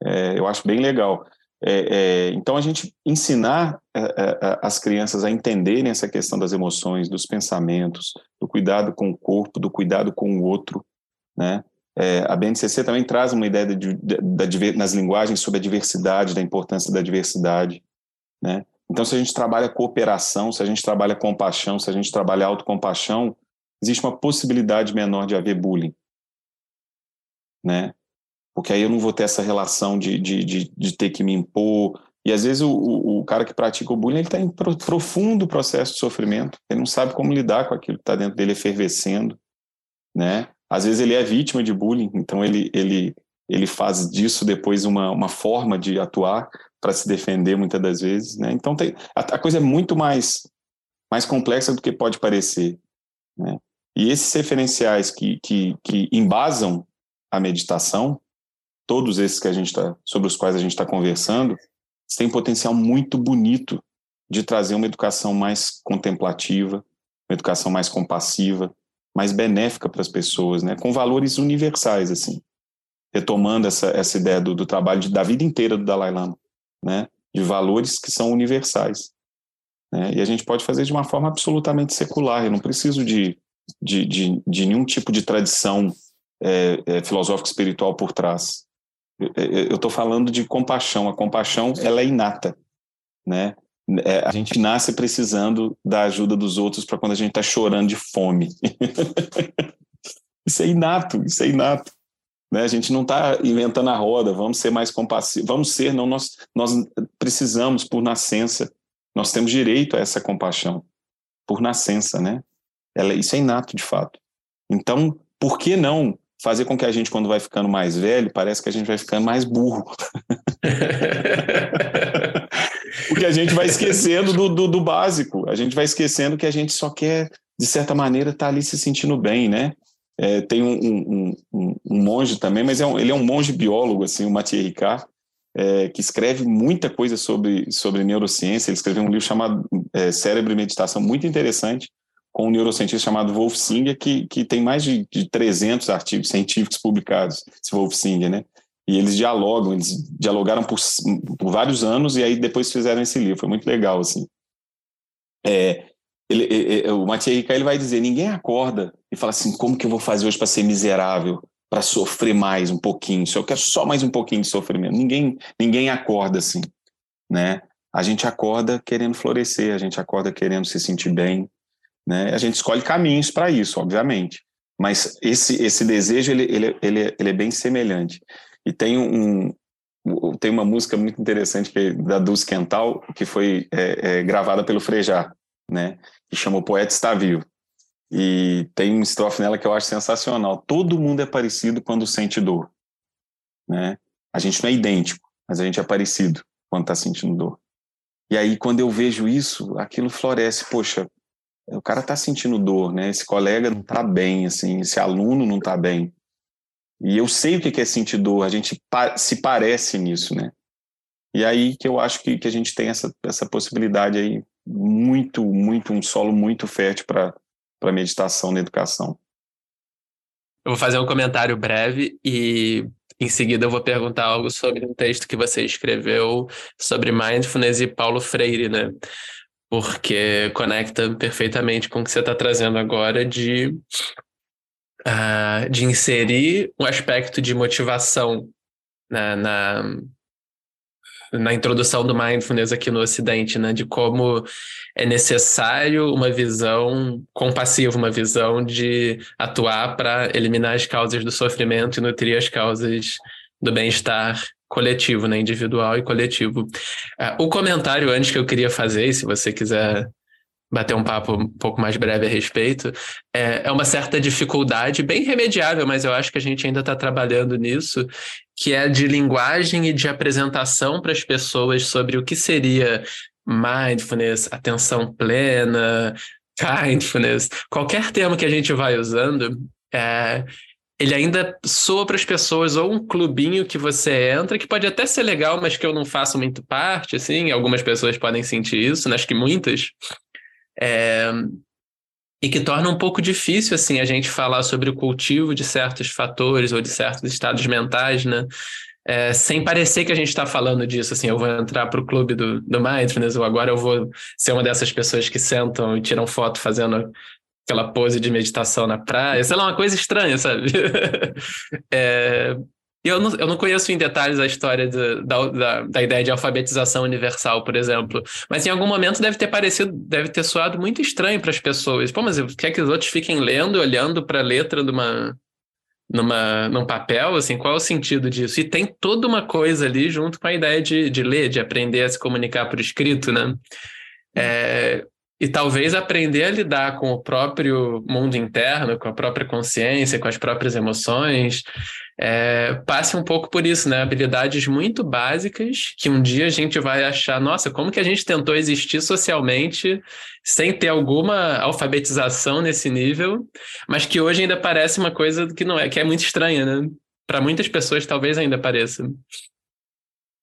É, eu acho bem legal. É, é, então, a gente ensinar é, é, as crianças a entenderem essa questão das emoções, dos pensamentos, do cuidado com o corpo, do cuidado com o outro, né? É, a BNCC também traz uma ideia de, de, de, nas linguagens sobre a diversidade, da importância da diversidade, né? Então, se a gente trabalha cooperação, se a gente trabalha compaixão, se a gente trabalha autocompaixão, existe uma possibilidade menor de haver bullying, né? Porque aí eu não vou ter essa relação de, de, de, de ter que me impor. E às vezes o, o, cara que pratica o bullying está em profundo processo de sofrimento. Ele não sabe como lidar com aquilo que está dentro dele efervescendo, né? Às vezes ele é vítima de bullying, então ele, ele, ele faz disso depois uma, uma forma de atuar para se defender muitas das vezes, né? Então tem, a, a, coisa é muito mais, mais complexa do que pode parecer, né? E esses referenciais que, que, que embasam a meditação, todos esses que a gente tá, sobre os quais a gente está conversando, têm potencial muito bonito de trazer uma educação mais contemplativa, uma educação mais compassiva, mais benéfica para as pessoas, né? Com valores universais, assim. Retomando essa, essa ideia do, do trabalho de, da vida inteira do Dalai Lama, né? De valores que são universais. Né? E a gente pode fazer de uma forma absolutamente secular. Eu não preciso de, de, de, de nenhum tipo de tradição é, é, filosófica espiritual por trás. Eu estou falando de compaixão. A compaixão ela é inata, né? É, a gente nasce precisando da ajuda dos outros para quando a gente está chorando de fome. isso é inato, isso é inato. Né? A gente não está inventando a roda, vamos ser mais compassivos. Vamos ser, não, nós, nós precisamos, por nascença, nós temos direito a essa compaixão, por nascença, né? Ela, isso é inato, de fato. Então, por que não fazer com que a gente, quando vai ficando mais velho, parece que a gente vai ficando mais burro? Porque a gente vai esquecendo do, do, do, básico, a gente vai esquecendo que a gente só quer, de certa maneira, estar tá ali se sentindo bem, né? É, tem um, um, um, um, monge também, mas é ele é um monge biólogo, assim, o Mathieu Ricard, é, que escreve muita coisa sobre, sobre neurociência. Ele escreveu um livro chamado é, Cérebro e Meditação, muito interessante, com um neurocientista chamado Wolf Singer, que, que tem mais de, de 300 artigos científicos publicados, esse Wolf Singer, né? E eles dialogam, eles dialogaram por, por vários anos e aí depois fizeram esse livro. Foi muito legal, assim. É, ele, ele, o Mathieu Ricard ele vai dizer: ninguém acorda e fala assim, como que eu vou fazer hoje para ser miserável, para sofrer mais um pouquinho? Se eu quero só mais um pouquinho de sofrimento, ninguém ninguém acorda assim, né? A gente acorda querendo florescer, a gente acorda querendo se sentir bem, né? A gente escolhe caminhos para isso, obviamente, mas esse esse desejo ele, ele, ele, ele é bem semelhante. E tem um, tem uma música muito interessante que é da Dulce Quental, que foi é, é, gravada pelo Frejá, né? Que chama O Poeta Está Vivo. E tem uma estrofe nela que eu acho sensacional. Todo mundo é parecido quando sente dor, né? A gente não é idêntico, mas a gente é parecido quando está sentindo dor. E aí, quando eu vejo isso, aquilo floresce. Poxa, o cara está sentindo dor, né? Esse colega não está bem, assim, esse aluno não está bem. E eu sei o que é sentir dor, a gente se parece nisso, né? E aí que eu acho que, que a gente tem essa, essa possibilidade aí, muito, muito, um solo muito fértil para meditação na educação. Eu vou fazer um comentário breve e em seguida eu vou perguntar algo sobre um texto que você escreveu sobre mindfulness e Paulo Freire, né? Porque conecta perfeitamente com o que você está trazendo agora de uh, de inserir um aspecto de motivação na, na, na, introdução do mindfulness aqui no Ocidente, né? De como é necessário uma visão compassiva, uma visão de atuar para eliminar as causas do sofrimento e nutrir as causas do bem-estar coletivo, né? Individual e coletivo. Uh, o comentário antes que eu queria fazer, se você quiser bater um papo um pouco mais breve a respeito, é, é uma certa dificuldade, bem remediável, mas eu acho que a gente ainda está trabalhando nisso, que é de linguagem e de apresentação para as pessoas sobre o que seria mindfulness, atenção plena, kindness, qualquer termo que a gente vai usando, é, ele ainda soa para as pessoas ou um clubinho que você entra, que pode até ser legal, mas que eu não faço muito parte, assim, algumas pessoas podem sentir isso, né? acho que muitas, é, e que torna um pouco difícil assim a gente falar sobre o cultivo de certos fatores ou de certos estados mentais, né? É, sem parecer que a gente está falando disso, assim, eu vou entrar para o clube do, do Mindfulness, ou agora eu vou ser uma dessas pessoas que sentam e tiram foto fazendo aquela pose de meditação na praia, sei lá, uma coisa estranha, sabe? é, eu não, eu não conheço em detalhes a história de, da, da, da, ideia de alfabetização universal, por exemplo, mas em algum momento deve ter parecido, deve ter soado muito estranho para as pessoas. Pô, mas quer que os outros fiquem lendo, olhando para a letra de uma, numa, num papel, assim, qual é o sentido disso? E tem toda uma coisa ali junto com a ideia de, de ler, de aprender a se comunicar por escrito, né? É, e talvez aprender a lidar com o próprio mundo interno, com a própria consciência, com as próprias emoções, é, passe um pouco por isso, né? Habilidades muito básicas que um dia a gente vai achar, nossa, como que a gente tentou existir socialmente sem ter alguma alfabetização nesse nível, mas que hoje ainda parece uma coisa que não é, que é muito estranha, né? Para muitas pessoas talvez ainda pareça.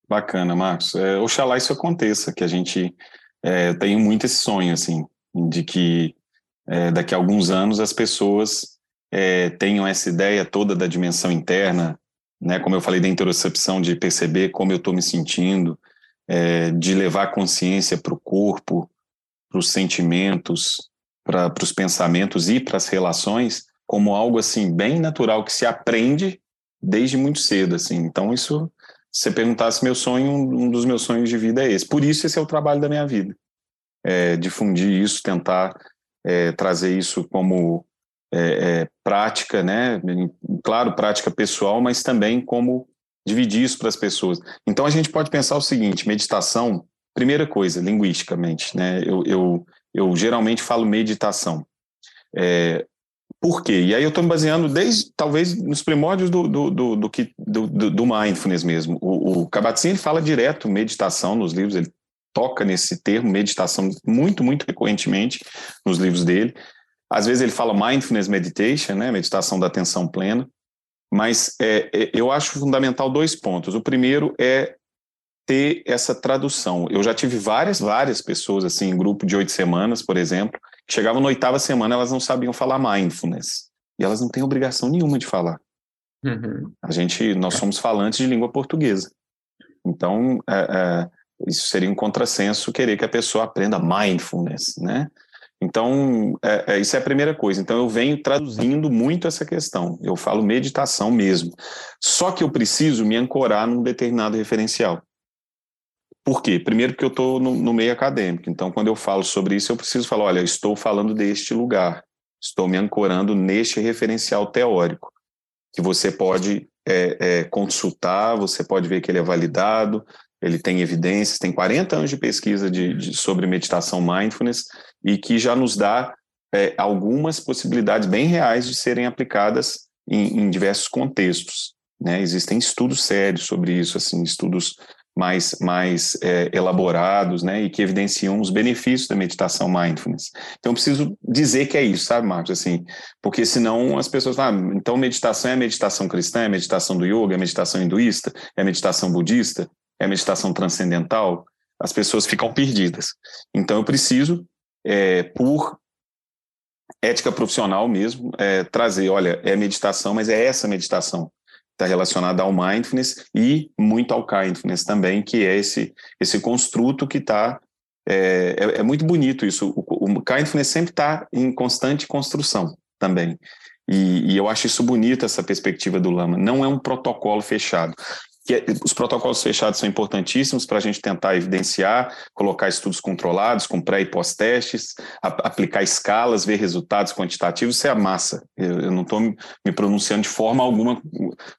Bacana, Marcos. É, oxalá isso aconteça, que a gente é, eu tenho muito esse sonho, assim, de que é, daqui a alguns anos as pessoas é, tenham essa ideia toda da dimensão interna, né? Como eu falei da interocepção, de perceber como eu estou me sentindo, é, de levar consciência para o corpo, para os sentimentos, para os pensamentos e para as relações, como algo assim bem natural que se aprende desde muito cedo, assim. Então isso você perguntasse meu sonho, um dos meus sonhos de vida é esse. Por isso, esse é o trabalho da minha vida. É, difundir isso, tentar é, trazer isso como é, é prática, né? Claro, prática pessoal, mas também como dividir isso para as pessoas. Então, a gente pode pensar o seguinte: meditação, primeira coisa, linguisticamente, né? Eu, eu, eu geralmente falo meditação. Por quê? E aí eu estou me baseando desde, talvez, nos primórdios do, do, do, do, do, do mindfulness mesmo. O, o Kabat-Zinn fala direto meditação nos livros, ele toca nesse termo, meditação, muito, muito recorrentemente nos livros dele. Às vezes ele fala mindfulness meditation, né, meditação da atenção plena, mas é, é, eu acho fundamental dois pontos. O primeiro é ter essa tradução. Eu já tive várias, várias pessoas, assim, em grupo de oito semanas, por exemplo, chegavam na oitava semana, elas não sabiam falar mindfulness. E elas não têm obrigação nenhuma de falar. Uhum. A gente, nós somos falantes de língua portuguesa. Então, é, é, isso seria um contrassenso querer que a pessoa aprenda mindfulness, né? Então, é, é, isso é a primeira coisa. Então, eu venho traduzindo muito essa questão. Eu falo meditação mesmo. Só que eu preciso me ancorar num determinado referencial. Por quê? Primeiro, porque eu estou no, no, meio acadêmico. Então, quando eu falo sobre isso, eu preciso falar: olha, estou falando deste lugar, estou me ancorando neste referencial teórico, que você pode é, é, consultar, você pode ver que ele é validado, ele tem evidências, tem 40 anos de pesquisa de, de sobre meditação mindfulness e que já nos dá é, algumas possibilidades bem reais de serem aplicadas em, em diversos contextos. Né? Existem estudos sérios sobre isso, assim, estudos mais, mais é, elaborados, né, e que evidenciam os benefícios da meditação mindfulness. Então, preciso dizer que é isso, sabe, Marcos? Assim, porque senão as pessoas falam, ah, então meditação é a meditação cristã, é a meditação do yoga, é a meditação hinduísta, é a meditação budista, é a meditação transcendental. As pessoas ficam perdidas. Então, eu preciso, é, por ética profissional mesmo, é, trazer, olha, é meditação, mas é essa meditação está relacionada ao mindfulness e muito ao kindness também, que é esse, esse construto que está. É, é, é, muito bonito isso. O, o kindness sempre está em constante construção também. E, e, eu acho isso bonito, essa perspectiva do Lama. Não é um protocolo fechado que é, os protocolos fechados são importantíssimos para a gente tentar evidenciar, colocar estudos controlados com pré e pós-testes, aplicar escalas, ver resultados quantitativos, isso é a massa. Eu, eu não estou me pronunciando de forma alguma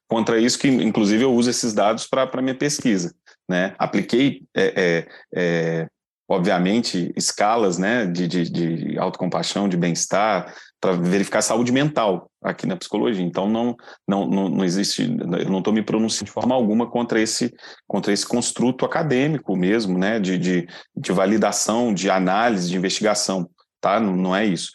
contra isso, que inclusive eu uso esses dados para minha pesquisa. Né? Apliquei é, é, é, obviamente, escalas né, de, de, de autocompaixão, de bem-estar, para verificar a saúde mental aqui na psicologia. Então, não, não, não, não existe, eu não estou me pronunciando de forma alguma contra esse, contra esse construto acadêmico mesmo, né, de, de, de validação, de análise, de investigação, tá? Não, não é isso.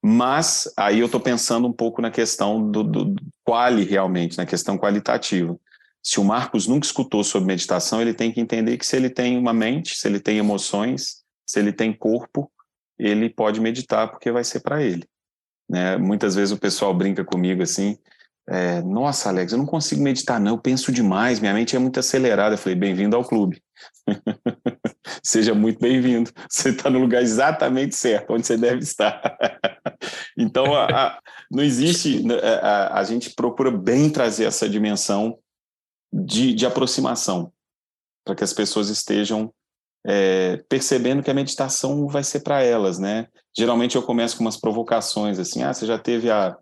Mas aí eu estou pensando um pouco na questão do, do, do quali realmente, na questão qualitativa. Se o Marcos nunca escutou sobre meditação, ele tem que entender que se ele tem uma mente, se ele tem emoções, se ele tem corpo, ele pode meditar porque vai ser para ele. Né? Muitas vezes o pessoal brinca comigo assim, é, nossa, Alex, eu não consigo meditar, não, eu penso demais, minha mente é muito acelerada. Eu falei, bem-vindo ao clube. Seja muito bem-vindo. Você está no lugar exatamente certo, onde você deve estar. então, a, a, não existe. Né, a, a, gente procura bem trazer essa dimensão de, de aproximação, para que as pessoas estejam é, percebendo que a meditação vai ser para elas, né? Geralmente eu começo com umas provocações, assim, ah, você já teve a,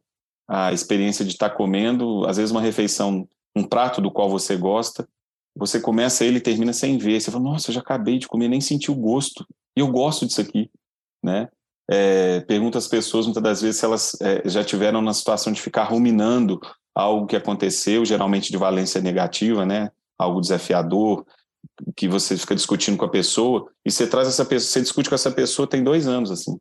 a experiência de estar tá comendo, às vezes uma refeição, um prato do qual você gosta, você começa ele e termina sem ver, você fala, nossa, eu já acabei de comer, nem senti o gosto, e eu gosto disso aqui, né? É, pergunto às pessoas muitas das vezes se elas é, já tiveram na situação de ficar ruminando algo que aconteceu, geralmente de valência negativa, né? Algo desafiador, que você fica discutindo com a pessoa, e você traz essa pessoa, você discute com essa pessoa tem dois anos, assim.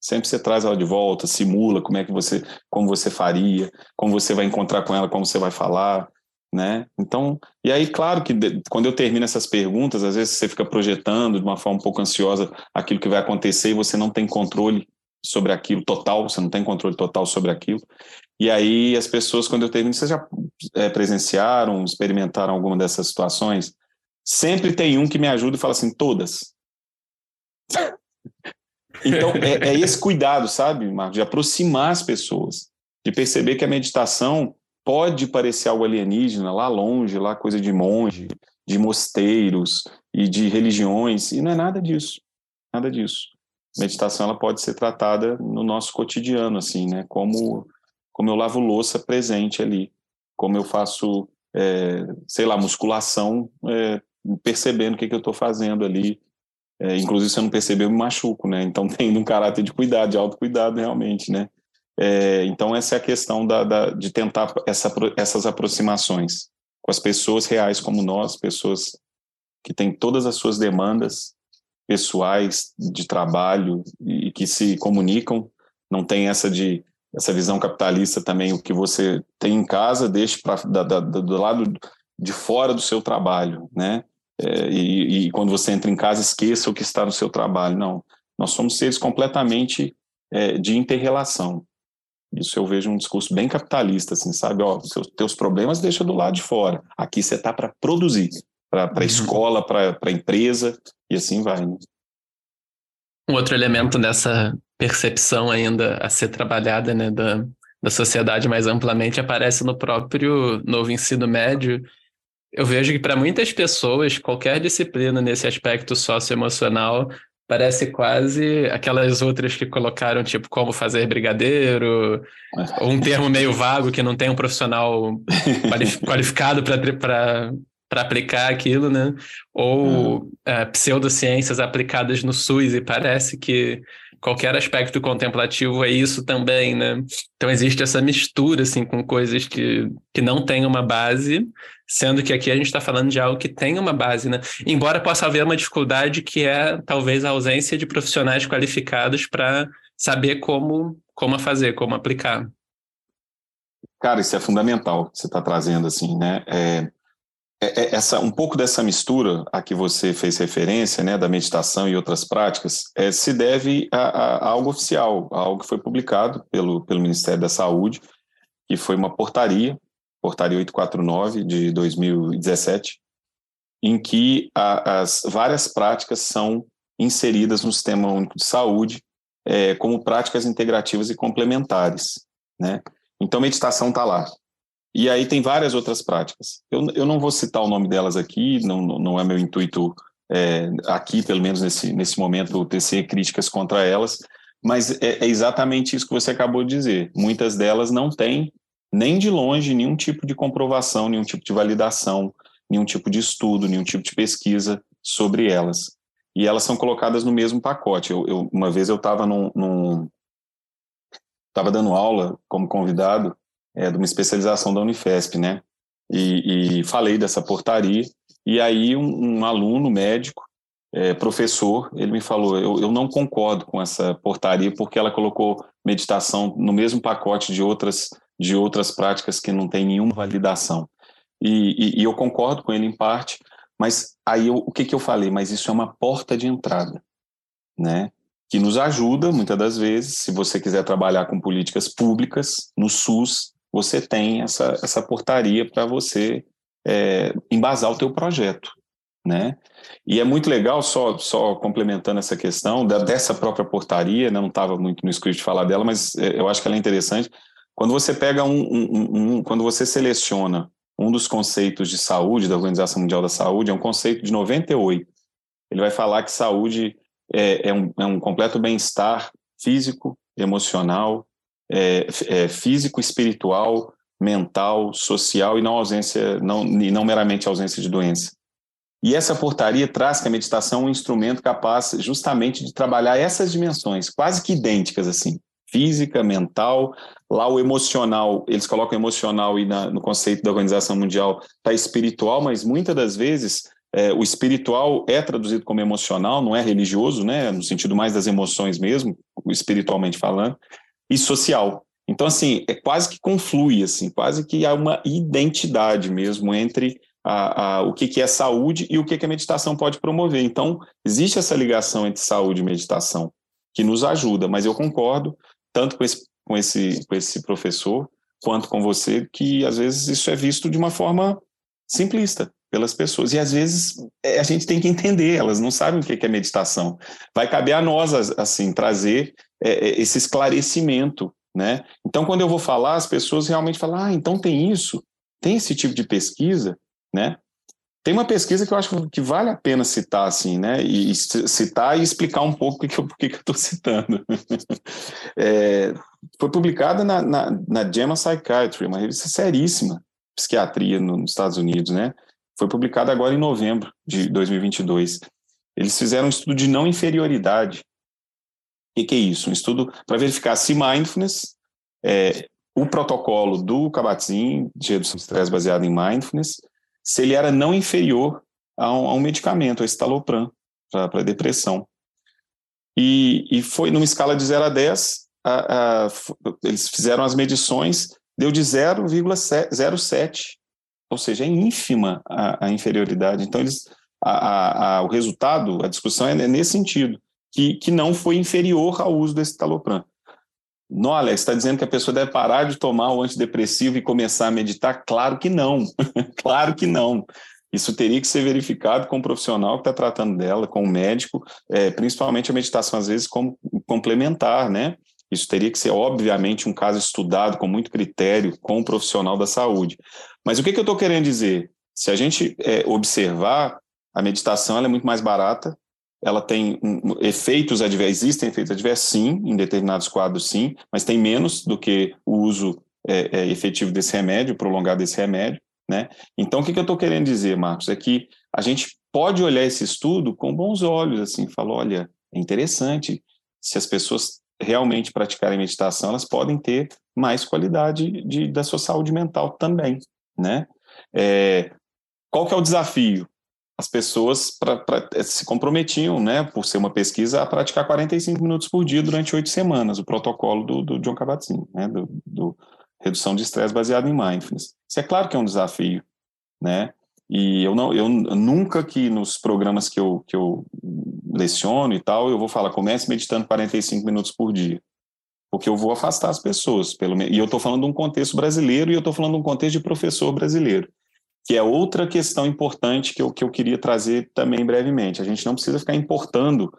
Sempre você traz ela de volta, simula como é que você, como você faria, como você vai encontrar com ela, como você vai falar, né? Então, e aí, claro que de, quando eu termino essas perguntas, às vezes você fica projetando de uma forma um pouco ansiosa aquilo que vai acontecer e você não tem controle sobre aquilo total, você não tem controle total sobre aquilo. E aí as pessoas, quando eu termino, vocês já é, presenciaram, experimentaram alguma dessas situações? Sempre tem um que me ajuda e fala assim, todas. Então, é, é esse cuidado, sabe, Marcos, de aproximar as pessoas, de perceber que a meditação pode parecer algo alienígena, lá longe, lá coisa de monge, de mosteiros e de religiões, e não é nada disso, nada disso. Meditação ela pode ser tratada no nosso cotidiano, assim, né? Como como eu lavo louça presente ali, como eu faço, é, sei lá, musculação, é, percebendo o que, que eu estou fazendo ali. É, inclusive, se eu não perceber, eu me machuco, né? Então, tem um caráter de cuidado, de autocuidado, realmente, né? É, então, essa é a questão da, da, de tentar essa, essas aproximações com as pessoas reais como nós, pessoas que têm todas as suas demandas pessoais de trabalho e que se comunicam, não tem essa de essa visão capitalista também, o que você tem em casa, deixe da, da, do lado de fora do seu trabalho, né? É, e, e, quando você entra em casa, esqueça o que está no seu trabalho. Não, nós somos seres completamente é, de interrelação. Isso eu vejo um discurso bem capitalista, assim, sabe? Ó, seus teus problemas deixa do lado de fora. Aqui você está para produzir, para a uhum. escola, para a empresa e assim vai. Né? Um outro elemento dessa percepção ainda a ser trabalhada, né, da, da sociedade mais amplamente aparece no próprio novo ensino médio. Eu vejo que para muitas pessoas, qualquer disciplina nesse aspecto socioemocional parece quase aquelas outras que colocaram, tipo, como fazer brigadeiro, ou um termo meio vago que não tem um profissional qualificado para para aplicar aquilo, né? Ou uhum. é, pseudociências aplicadas no SUS, e parece que qualquer aspecto contemplativo é isso também, né? Então existe essa mistura, assim, com coisas que, que não têm uma base, sendo que aqui a gente está falando de algo que tem uma base, né? Embora possa haver uma dificuldade que é, talvez, a ausência de profissionais qualificados para saber como, como fazer, como aplicar. Cara, isso é fundamental que você está trazendo, assim, né? É, essa, um pouco dessa mistura a que você fez referência, né, da meditação e outras práticas, é, se deve a, a, a, algo oficial, a algo que foi publicado pelo, pelo Ministério da Saúde, que foi uma portaria, portaria 849 de 2017, em que a, as várias práticas são inseridas no Sistema Único de Saúde é, como práticas integrativas e complementares, né? Então, meditação está lá, e aí tem várias outras práticas. Eu, eu não vou citar o nome delas aqui, não, não é meu intuito é, aqui, pelo menos nesse, nesse momento, tecer críticas contra elas, mas é, é, exatamente isso que você acabou de dizer. Muitas delas não têm, nem de longe, nenhum tipo de comprovação, nenhum tipo de validação, nenhum tipo de estudo, nenhum tipo de pesquisa sobre elas. E elas são colocadas no mesmo pacote. Eu, eu uma vez eu estava num, num estava dando aula como convidado é, de uma especialização da Unifesp, né? E, e falei dessa portaria, e aí um, um aluno médico, é, professor, ele me falou, eu, eu não concordo com essa portaria porque ela colocou meditação no mesmo pacote de outras, de outras práticas que não tem nenhuma validação. E, e, e eu concordo com ele em parte, mas aí eu, o que, que eu falei? Mas isso é uma porta de entrada, né? que nos ajuda, muitas das vezes, se você quiser trabalhar com políticas públicas, no SUS, você tem essa, essa portaria para você é, embasar o teu projeto. né? E é muito legal, só, só complementando essa questão da, dessa própria portaria, né? não estava muito no script falar dela, mas é, eu acho que ela é interessante. Quando você pega um, um, um, quando você seleciona um dos conceitos de saúde da Organização Mundial da Saúde, é um conceito de 98. Ele vai falar que saúde é, é um, é um completo bem-estar físico, emocional, é, é, físico, espiritual, mental, social e não ausência, não, e não meramente ausência de doença. E essa portaria traz que a meditação é um instrumento capaz justamente de trabalhar essas dimensões, quase que idênticas assim, física, mental, lá o emocional, eles colocam emocional e na, no conceito da Organização Mundial está espiritual, mas muitas das vezes é, o espiritual é traduzido como emocional, não é religioso, né, no sentido mais das emoções mesmo, espiritualmente falando, e social. Então, assim, é quase que conflui, assim, quase que há uma identidade mesmo entre a, a, o que, que é saúde e o que, que a meditação pode promover. Então, existe essa ligação entre saúde e meditação que nos ajuda, mas eu concordo tanto com esse, com esse, com esse professor quanto com você que às vezes isso é visto de uma forma simplista pelas pessoas. E às vezes é, a gente tem que entender, elas não sabem o que é meditação. Vai caber a nós, assim, trazer é, é, esse esclarecimento, né? Então, quando eu vou falar, as pessoas realmente falam, ah, então tem isso, tem esse tipo de pesquisa, né? Tem uma pesquisa que eu acho que vale a pena citar, assim, né? E citar e explicar um pouco por que eu estou citando. é, foi publicada na, na, na JAMA Psychiatry, uma revista seríssima, psiquiatria nos Estados Unidos, né? Foi publicada agora em novembro de 2022. Eles fizeram um estudo de não inferioridade. O que, que é isso? Um estudo para verificar se mindfulness, é, o protocolo do Kabat-Zinn de redução de estresse baseado em mindfulness, se ele era não inferior a um, a um medicamento, a estalopram, para depressão. E, e, foi numa escala de 0 a 10, a, a, eles fizeram as medições, deu de 0,07, ou seja, é ínfima a, a inferioridade. Então, eles, o resultado, a discussão é nesse sentido, que, que não foi inferior ao uso desse talopram. Não, Alex, está dizendo que a pessoa deve parar de tomar o antidepressivo e começar a meditar? Claro que não. claro que não. Isso teria que ser verificado com o profissional que está tratando dela, com o médico, é, principalmente a meditação, às vezes, como complementar, né? Isso teria que ser, obviamente, um caso estudado com muito critério com o profissional da saúde. Mas o que, que eu estou querendo dizer? Se a gente é, observar, a meditação é muito mais barata, ela tem um, efeitos adversos, existem efeitos adversos, sim, em determinados quadros, sim, mas tem menos do que o uso é, é, efetivo desse remédio, prolongado desse remédio, né? Então, o que, que eu estou querendo dizer, Marcos, é que a gente pode olhar esse estudo com bons olhos, assim, falar, olha, é interessante, se as pessoas realmente praticarem meditação, elas podem ter mais qualidade de, da sua saúde mental também, né? É, qual que é o desafio? as pessoas pra, pra, eh, se comprometiam, né, por ser uma pesquisa, a praticar 45 minutos por dia durante oito semanas, o protocolo do, do John Kabat-Zinn, né, do, do, redução de estresse baseado em mindfulness. Isso é claro que é um desafio, né, e eu, não, eu nunca que nos programas que eu, que eu leciono e tal, eu vou falar, comece meditando 45 minutos por dia, porque eu vou afastar as pessoas, pelo e eu estou falando de um contexto brasileiro e eu estou falando de um contexto de professor brasileiro que é outra questão importante que eu, que eu queria trazer também brevemente. A gente não precisa ficar importando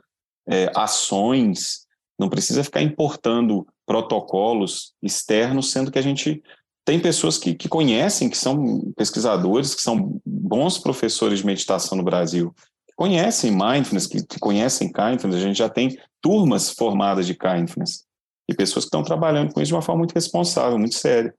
é, ações, não precisa ficar importando protocolos externos, sendo que a gente tem pessoas que, que conhecem, que são pesquisadores, que são bons professores de meditação no Brasil, que conhecem mindfulness, que, que conhecem kindness, a gente já tem turmas formadas de kindness, e pessoas que estão trabalhando com isso de uma forma muito responsável, muito séria.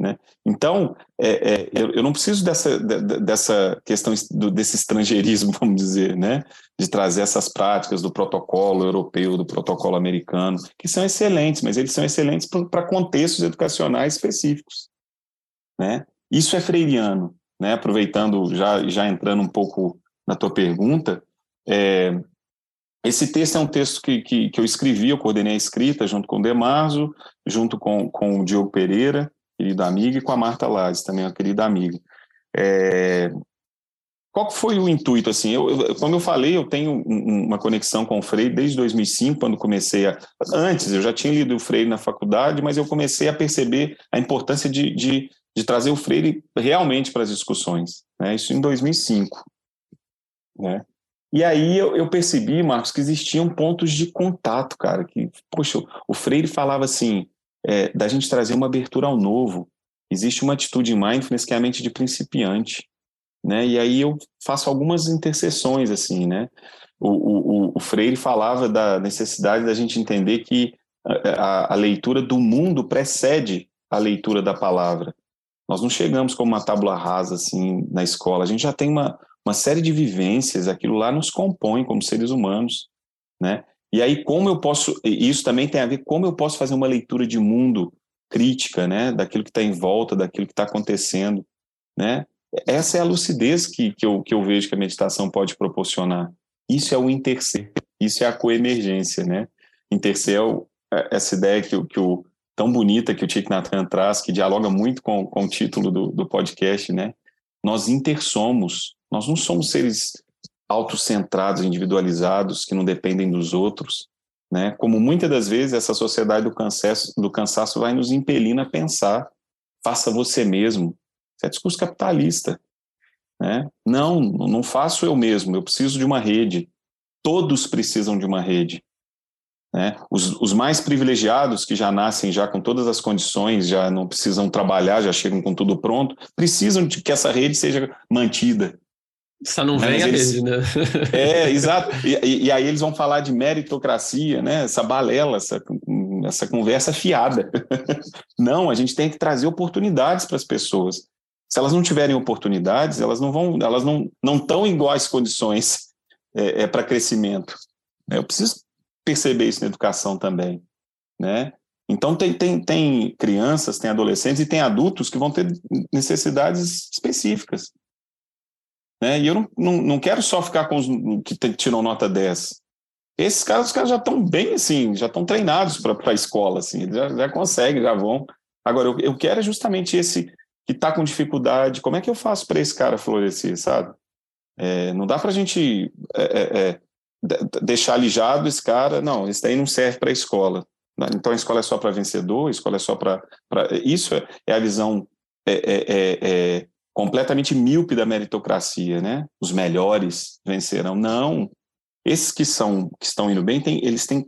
Né? Então, é, é, eu, eu, não preciso dessa, de, dessa questão do, desse estrangeirismo, vamos dizer, né? de trazer essas práticas do protocolo europeu, do protocolo americano, que são excelentes, mas eles são excelentes para contextos educacionais específicos. Né? Isso é freiriano. Né? Aproveitando, já, já entrando um pouco na tua pergunta, é, esse texto é um texto que, que, que, eu escrevi, eu coordenei a escrita junto com o Demarzo, junto com, com o Diogo Pereira, querido amigo, e com a Marta Lades, também uma querida amiga. É, qual foi o intuito? Assim, eu, eu, como eu falei, eu tenho uma conexão com o Freire desde 2005, quando comecei a. Antes, eu já tinha lido o Freire na faculdade, mas eu comecei a perceber a importância de, de, de trazer o Freire realmente para as discussões. Né? Isso em 2005. né? E aí eu, eu, percebi, Marcos, que existiam pontos de contato, cara. Que, poxa, o Freire falava assim, é, da gente trazer uma abertura ao novo. Existe uma atitude em mindfulness que é a mente de principiante, né? E aí eu faço algumas interseções, assim, né? O, o, o Freire falava da necessidade da gente entender que a, a leitura do mundo precede a leitura da palavra. Nós não chegamos como uma tábula rasa, assim, na escola. A gente já tem uma, uma série de vivências, aquilo lá nos compõe como seres humanos, né? E aí como eu posso, isso também tem a ver como eu posso fazer uma leitura de mundo crítica, né, daquilo que está em volta, daquilo que está acontecendo, né? Essa é a lucidez que, que, eu, que eu vejo que a meditação pode proporcionar. Isso é o interser, isso é a coemergência, né? Interser é, o, é essa ideia que, que o tão bonita que o Thich Nhat traz, que dialoga muito com, com o título do, do podcast, né? Nós intersomos, nós não somos seres autocentrados, individualizados, que não dependem dos outros, né? Como muitas das vezes essa sociedade do cansaço, do cansaço vai nos impelindo a pensar, faça você mesmo. Isso é discurso capitalista, né? Não, não faço eu mesmo, eu preciso de uma rede. Todos precisam de uma rede. Né? Os, os, mais privilegiados, que já nascem já com todas as condições, já não precisam trabalhar, já chegam com tudo pronto, precisam de que essa rede seja mantida. Só não vem a eles, rede, né? É, exato. E, e, aí eles vão falar de meritocracia, né? essa balela, essa, essa conversa fiada. Não, a gente tem que trazer oportunidades para as pessoas. Se elas não tiverem oportunidades, elas não vão, elas não não estão em iguais condições é, é para crescimento. Eu preciso perceber isso na educação também, né? Então tem, tem, tem crianças, tem adolescentes e tem adultos que vão ter necessidades específicas. Né? E eu não, não, não quero só ficar com os que tiram nota 10. Esses caras, os caras já estão bem assim, já estão treinados para a escola, assim, eles já, já conseguem, já vão. Agora, eu, eu quero é justamente esse que está com dificuldade, como é que eu faço para esse cara florescer, sabe? É, não dá para a gente é, é, é deixar alijado esse cara, não, esse daí não serve para a escola. Né? Então a escola é só para vencedor, a escola é só para. Isso é, é, a visão é, é, é, completamente míope da meritocracia, né? Os melhores vencerão. Não. Esses que são que estão indo bem, tem, eles têm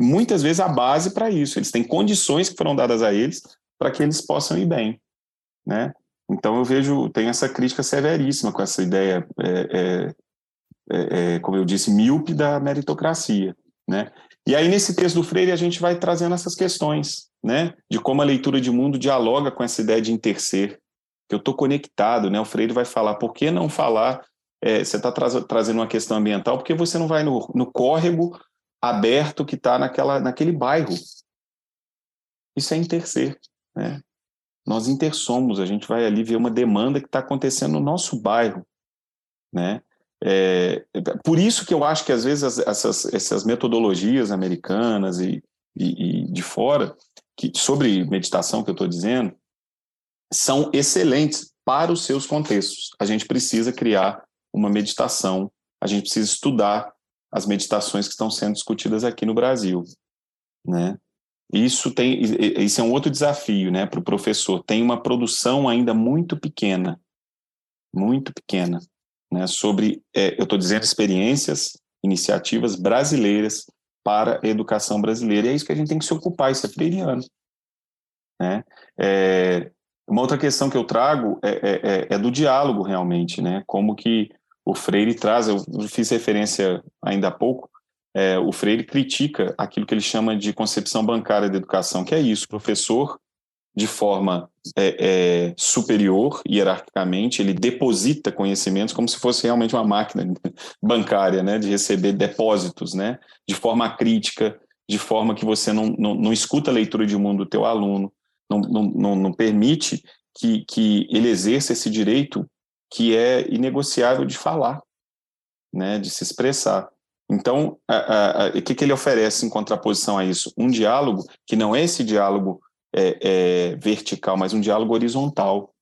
muitas vezes a base para isso, eles têm condições que foram dadas a eles para que eles possam ir bem, né? Então eu vejo, tem essa crítica severíssima com essa ideia é, é, é, como eu disse, míope da meritocracia, né? E aí, nesse texto do Freire, a gente vai trazendo essas questões, né? De como a leitura de mundo dialoga com essa ideia de interser, que eu estou conectado, né? O Freire vai falar, por que não falar, é, você está tra trazendo uma questão ambiental, porque você não vai no, no córrego aberto que está naquele bairro. Isso é interser, né? Nós intersomos, a gente vai ali ver uma demanda que está acontecendo no nosso bairro, né? É, por isso que eu acho que às vezes essas, essas metodologias americanas e, e, e de fora, que, sobre meditação que eu estou dizendo, são excelentes para os seus contextos. A gente precisa criar uma meditação, a gente precisa estudar as meditações que estão sendo discutidas aqui no Brasil, né? Isso tem, isso é um outro desafio, né, para o professor. Tem uma produção ainda muito pequena, muito pequena né, sobre, é, eu estou dizendo, experiências, iniciativas brasileiras para a educação brasileira. E é isso que a gente tem que se ocupar, isso é freiriano. Né? É, uma outra questão que eu trago é, é, é, é, do diálogo, realmente, né? como que o Freire traz, eu fiz referência ainda há pouco, é, o Freire critica aquilo que ele chama de concepção bancária da educação, que é isso, professor de forma é, é, superior, hierarquicamente, ele deposita conhecimentos como se fosse realmente uma máquina bancária, né, de receber depósitos, né, de forma crítica, de forma que você não, não, não escuta a leitura de mundo do teu aluno, não, não, não permite que, que ele exerça esse direito que é inegociável de falar, né, de se expressar. Então, o que, que ele oferece em contraposição a isso? Um diálogo que não é esse diálogo é, é, vertical, mas um diálogo horizontal,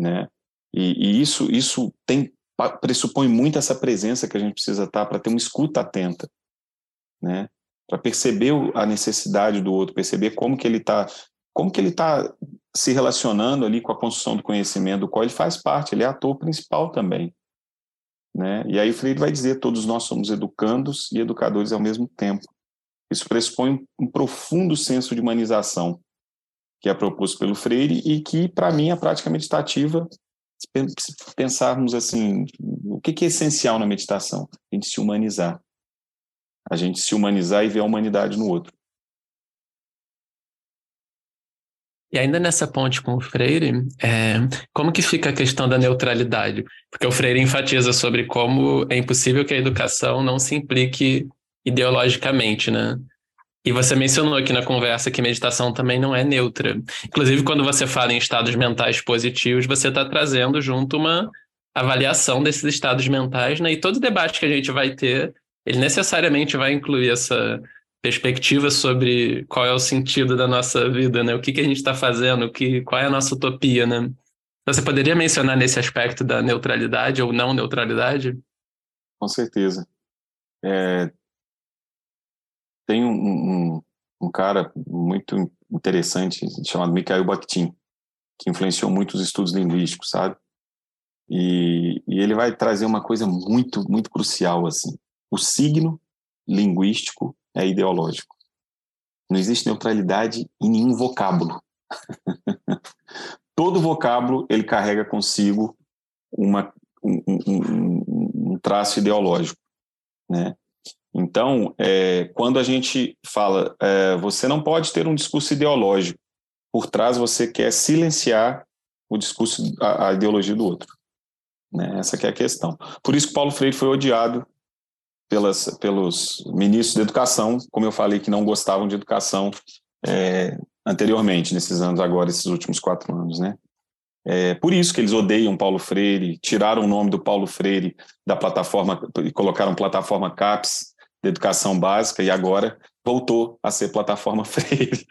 né? E, e, isso isso tem pressupõe muito essa presença que a gente precisa estar para ter uma escuta atenta, né? Para perceber a necessidade do outro, perceber como que ele está como que ele está se relacionando ali com a construção do conhecimento, do qual ele faz parte, ele é ator principal também. Né? E aí o Freire vai dizer: todos nós somos educandos e educadores ao mesmo tempo. Isso pressupõe um profundo senso de humanização que é proposto pelo Freire e que, para mim, a prática meditativa, se pensarmos assim, o que é essencial na meditação? A gente se humanizar. A gente se humanizar e ver a humanidade no outro. E ainda nessa ponte com o Freire, é, como que fica a questão da neutralidade? Porque o Freire enfatiza sobre como é impossível que a educação não se implique ideologicamente, né? E você mencionou aqui na conversa que meditação também não é neutra. Inclusive, quando você fala em estados mentais positivos, você está trazendo junto uma avaliação desses estados mentais, né? E todo debate que a gente vai ter, ele necessariamente vai incluir essa perspectiva sobre qual é o sentido da nossa vida, né? O que, que a gente está fazendo, o que, qual é a nossa utopia, né? Você poderia mencionar nesse aspecto da neutralidade ou não neutralidade? Com certeza. É, tem um, um, um, cara muito interessante chamado Mikhail Bakhtin, que influenciou muitos estudos linguísticos, sabe? E, e ele vai trazer uma coisa muito, muito crucial, assim. O signo linguístico é ideológico. Não existe neutralidade em nenhum vocábulo. Todo vocábulo ele carrega consigo uma, um, um, um traço ideológico, né? Então, é, quando a gente fala, é, você não pode ter um discurso ideológico, por trás você quer silenciar o discurso, a, a ideologia do outro. Né? Essa é a questão. Por isso que Paulo Freire foi odiado pelas, pelos ministros de educação, como eu falei, que não gostavam de educação é, anteriormente, nesses anos agora, esses últimos quatro anos, né? É por isso que eles odeiam Paulo Freire, tiraram o nome do Paulo Freire da plataforma e colocaram plataforma CAPES de educação básica e agora voltou a ser plataforma Freire,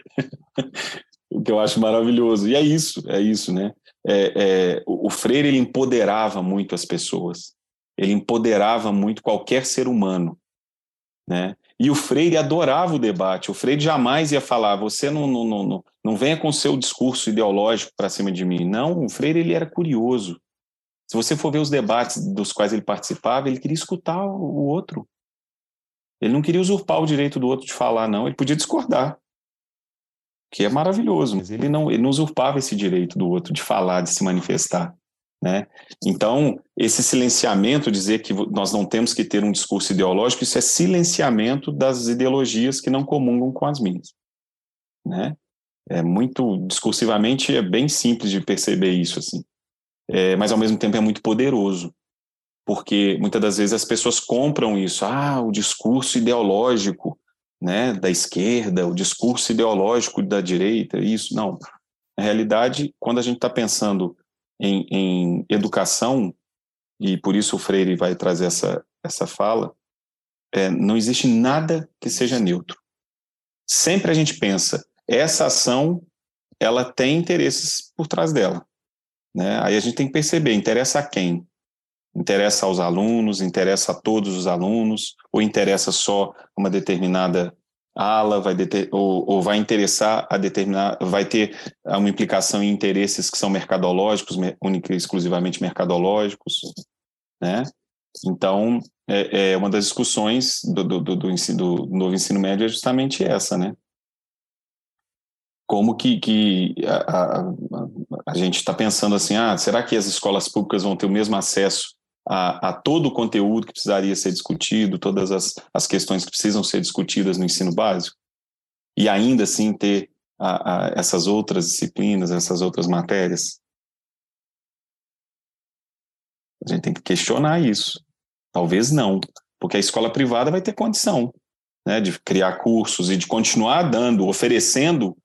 o que eu acho maravilhoso. E é isso, é isso, né? É, é, o Freire ele empoderava muito as pessoas ele empoderava muito qualquer ser humano, né? E o Freire adorava o debate. O Freire jamais ia falar: você não, não, não, não venha com seu discurso ideológico para cima de mim. Não, o Freire ele era curioso. Se você for ver os debates dos quais ele participava, ele queria escutar o outro. Ele não queria usurpar o direito do outro de falar, não. Ele podia discordar, que é maravilhoso, mas ele não, ele não usurpava esse direito do outro de falar, de se manifestar. Né? Então, esse silenciamento, dizer que nós não temos que ter um discurso ideológico, isso é silenciamento das ideologias que não comungam com as minhas. Né? É muito, discursivamente, é bem simples de perceber isso, assim. É, mas, ao mesmo tempo, é muito poderoso, porque muitas das vezes as pessoas compram isso, ah, o discurso ideológico né, da esquerda, o discurso ideológico da direita, isso. Não. Na realidade, quando a gente está pensando em, em educação, e por isso o Freire vai trazer essa, essa fala, é, não existe nada que seja neutro. Sempre a gente pensa, essa ação, ela tem interesses por trás dela. Né? Aí a gente tem que perceber, interessa a quem? Interessa aos alunos, interessa a todos os alunos, ou interessa só uma determinada ala vai deter, ou, ou, vai interessar a determinar, vai ter uma implicação em interesses que são mercadológicos, única exclusivamente mercadológicos, né? Então, é, é uma das discussões do, do, do, do, ensino, do novo ensino médio é justamente essa, né? Como que, que a, a, a gente está pensando assim, ah, será que as escolas públicas vão ter o mesmo acesso a, a, todo o conteúdo que precisaria ser discutido, todas as, as questões que precisam ser discutidas no ensino básico, e ainda assim ter a, a, essas outras disciplinas, essas outras matérias? A gente tem que questionar isso. Talvez não, porque a escola privada vai ter condição né, de criar cursos e de continuar dando, oferecendo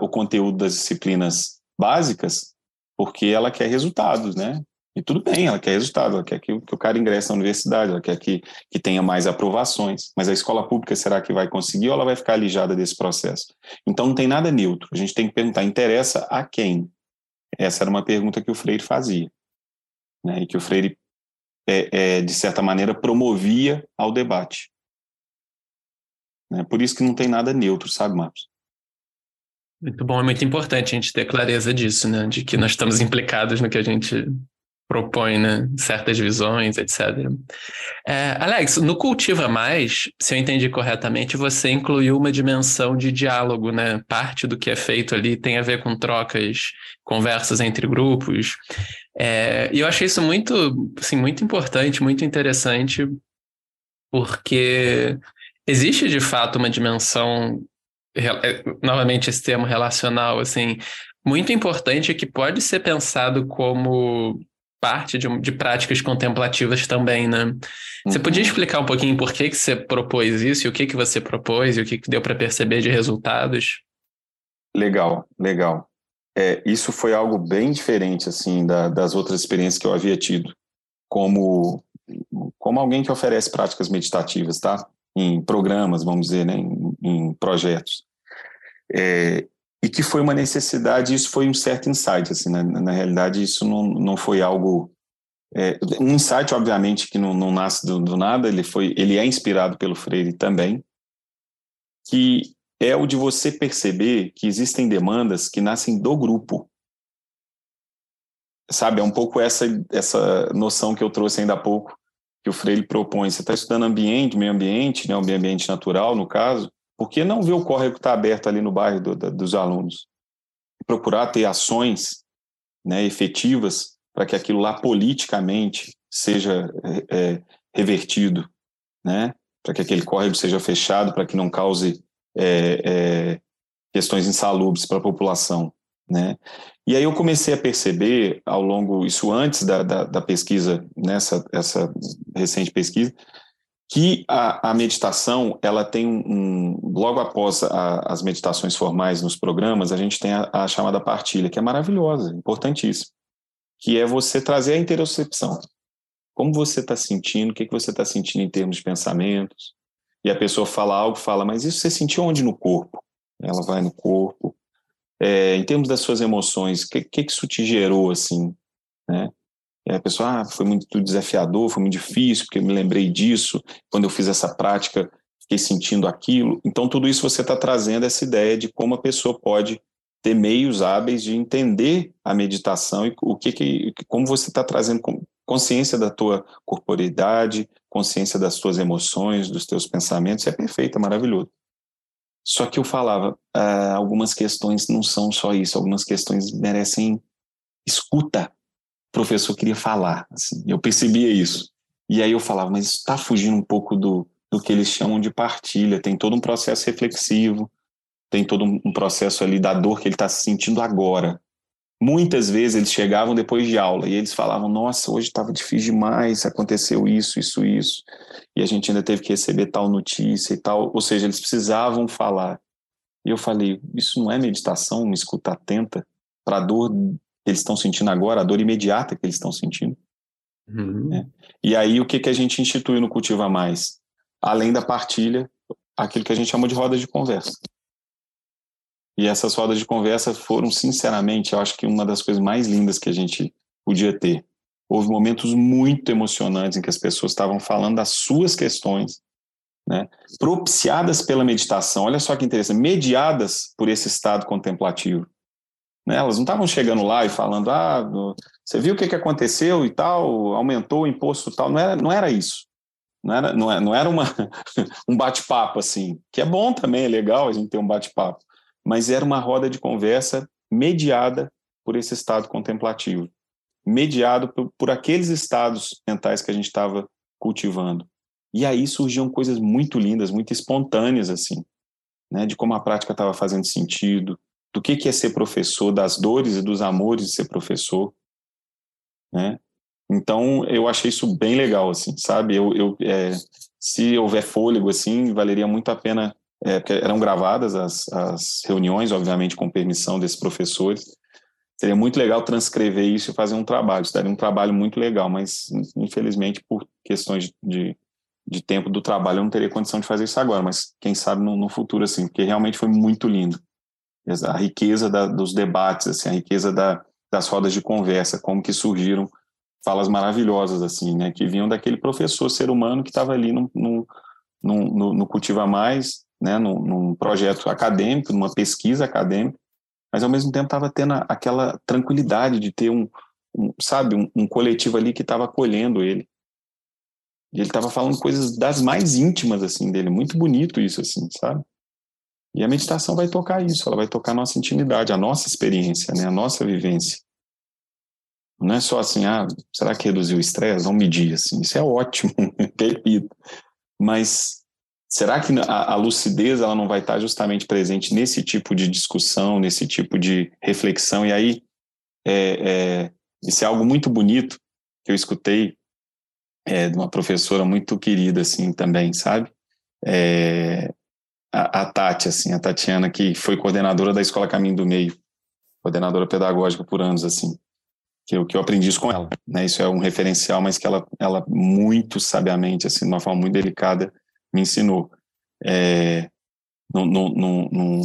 o conteúdo das disciplinas básicas, porque ela quer resultados, né? E tudo bem, ela quer resultado, ela quer que, que o cara ingresse na universidade, ela quer que, que tenha mais aprovações. Mas a escola pública será que vai conseguir ou ela vai ficar alijada desse processo? Então não tem nada neutro. A gente tem que perguntar: interessa a quem? Essa era uma pergunta que o Freire fazia. Né? E que o Freire, é, é, de certa maneira, promovia ao debate. Né? Por isso que não tem nada neutro, sabe, Marcos? Muito bom, é muito importante a gente ter clareza disso, né? De que nós estamos implicados no que a gente propõe, né? Certas visões, etc. É, Alex, no Cultiva Mais, se eu entendi corretamente, você incluiu uma dimensão de diálogo, né? Parte do que é feito ali tem a ver com trocas, conversas entre grupos. É, e eu achei isso muito, assim, muito importante, muito interessante, porque existe de fato uma dimensão, é, novamente esse termo relacional, assim, muito importante que pode ser pensado como parte de, de práticas contemplativas também, né? Você podia uhum. explicar um pouquinho por que, que você propôs isso e o que, que você propôs e o que, que deu para perceber de resultados? Legal, legal. É, isso foi algo bem diferente assim da, das outras experiências que eu havia tido, como como alguém que oferece práticas meditativas, tá? Em programas, vamos dizer, né? em, em projetos. É, e que foi uma necessidade, isso foi um certo insight, assim, na, na realidade isso não, não foi algo, é, um insight obviamente que não, não nasce do, do, nada, ele foi, ele é inspirado pelo Freire também, que é o de você perceber que existem demandas que nascem do grupo, sabe, é um pouco essa, essa noção que eu trouxe ainda há pouco, que o Freire propõe, você está estudando ambiente, meio ambiente, né, o meio ambiente natural no caso, por que não ver o córrego que está aberto ali no bairro do, do, dos alunos? Procurar ter ações né, efetivas para que aquilo lá politicamente seja é, é, revertido, né? para que aquele córrego seja fechado, para que não cause é, é, questões insalubres para a população. Né? E aí eu comecei a perceber ao longo, isso antes da, da, da pesquisa, nessa essa recente pesquisa, que a, a, meditação ela tem um, logo após a, as meditações formais nos programas a gente tem a, a, chamada partilha que é maravilhosa importantíssima que é você trazer a interocepção. Como você está sentindo o que, que você está sentindo em termos de pensamentos? E a pessoa fala algo fala mas isso você sentiu onde no corpo? Ela vai no corpo. É, em termos das suas emoções o que, que, que isso te gerou assim né a pessoa, ah, foi muito desafiador, foi muito difícil, porque eu me lembrei disso, quando eu fiz essa prática, fiquei sentindo aquilo. Então, tudo isso você está trazendo essa ideia de como a pessoa pode ter meios hábeis de entender a meditação e o que, que como você está trazendo consciência da tua corporeidade, consciência das tuas emoções, dos teus pensamentos, é perfeito, é maravilhoso. Só que eu falava, ah, algumas questões não são só isso, algumas questões merecem escuta, professor queria falar. Assim, eu percebia isso. E aí eu falava, mas está fugindo um pouco do, do que eles chamam de partilha. Tem todo um processo reflexivo, tem todo um processo ali da dor que ele está sentindo agora. Muitas vezes eles chegavam depois de aula e eles falavam: Nossa, hoje estava difícil demais, aconteceu isso, isso, isso, e a gente ainda teve que receber tal notícia e tal. Ou seja, eles precisavam falar. E eu falei: Isso não é meditação, uma escuta atenta para a dor eles estão sentindo agora, a dor imediata que eles estão sentindo. Uhum. Né? E aí, o que, que a gente institui no Cultiva Mais? Além da partilha, aquilo que a gente chama de rodas de conversa. E essas rodas de conversa foram, sinceramente, eu acho que uma das coisas mais lindas que a gente podia ter. Houve momentos muito emocionantes em que as pessoas estavam falando das suas questões, né? propiciadas pela meditação. Olha só que interessante, mediadas por esse estado contemplativo. Né? Elas não estavam chegando lá e falando, ah, você viu o que, que aconteceu e tal, aumentou o imposto tal. Não era, não era isso. Não era, não era, não era uma, um bate-papo assim, que é bom também, é legal a gente ter um bate-papo, mas era uma roda de conversa mediada por esse estado contemplativo, mediado por, por aqueles estados mentais que a gente estava cultivando. E aí surgiam coisas muito lindas, muito espontâneas, assim, né, de como a prática estava fazendo sentido, do que, que é ser professor, das dores e dos amores de ser professor, né? Então, eu achei isso bem legal, assim, sabe? Eu, eu é, se houver fôlego, assim, valeria muito a pena, é, porque eram gravadas as, as reuniões, obviamente, com permissão desses professores. Seria muito legal transcrever isso e fazer um trabalho. Isso daria um trabalho muito legal, mas, infelizmente, por questões de, de tempo do trabalho, eu não teria condição de fazer isso agora, mas quem sabe no, no futuro, assim, porque realmente foi muito lindo a riqueza da, dos debates, assim, a riqueza da, das rodas de conversa, como que surgiram falas maravilhosas, assim, né, que vinham daquele professor ser humano que estava ali no, no, no, no, Cultiva Mais, né, num, num projeto acadêmico, numa pesquisa acadêmica, mas ao mesmo tempo estava tendo aquela tranquilidade de ter um, um sabe, um, um coletivo ali que estava acolhendo ele. E ele estava falando coisas das mais íntimas, assim, dele. Muito bonito isso, assim, sabe? E a meditação vai tocar isso, ela vai tocar a nossa intimidade, a nossa experiência, né? A nossa vivência. Não é só assim, ah, será que reduziu o estresse? Vamos medir, assim. Isso é ótimo, repito. Mas será que a, a, lucidez ela não vai estar justamente presente nesse tipo de discussão, nesse tipo de reflexão? E aí, é, é, isso é algo muito bonito que eu escutei é, de uma professora muito querida, assim, também, sabe? É, a, a, Tati, assim, a Tatiana, que foi coordenadora da Escola Caminho do Meio, coordenadora pedagógica por anos, assim, que eu, que eu aprendi isso com ela, né? Isso é um referencial, mas que ela, ela muito sabiamente, assim, de uma forma muito delicada, me ensinou. É, no, no,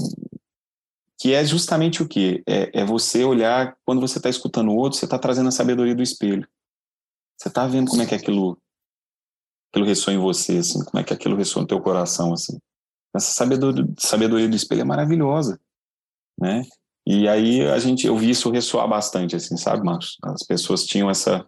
que é justamente o que? É, é você olhar, quando você está escutando o outro, você está trazendo a sabedoria do espelho. Você está vendo como é que aquilo, aquilo ressoa em você, assim, como é que aquilo ressoa no teu coração, assim. Essa sabedoria, sabedoria do espelho é maravilhosa, né? E aí a gente, eu vi isso ressoar bastante, assim, sabe, Marcos? As pessoas tinham essa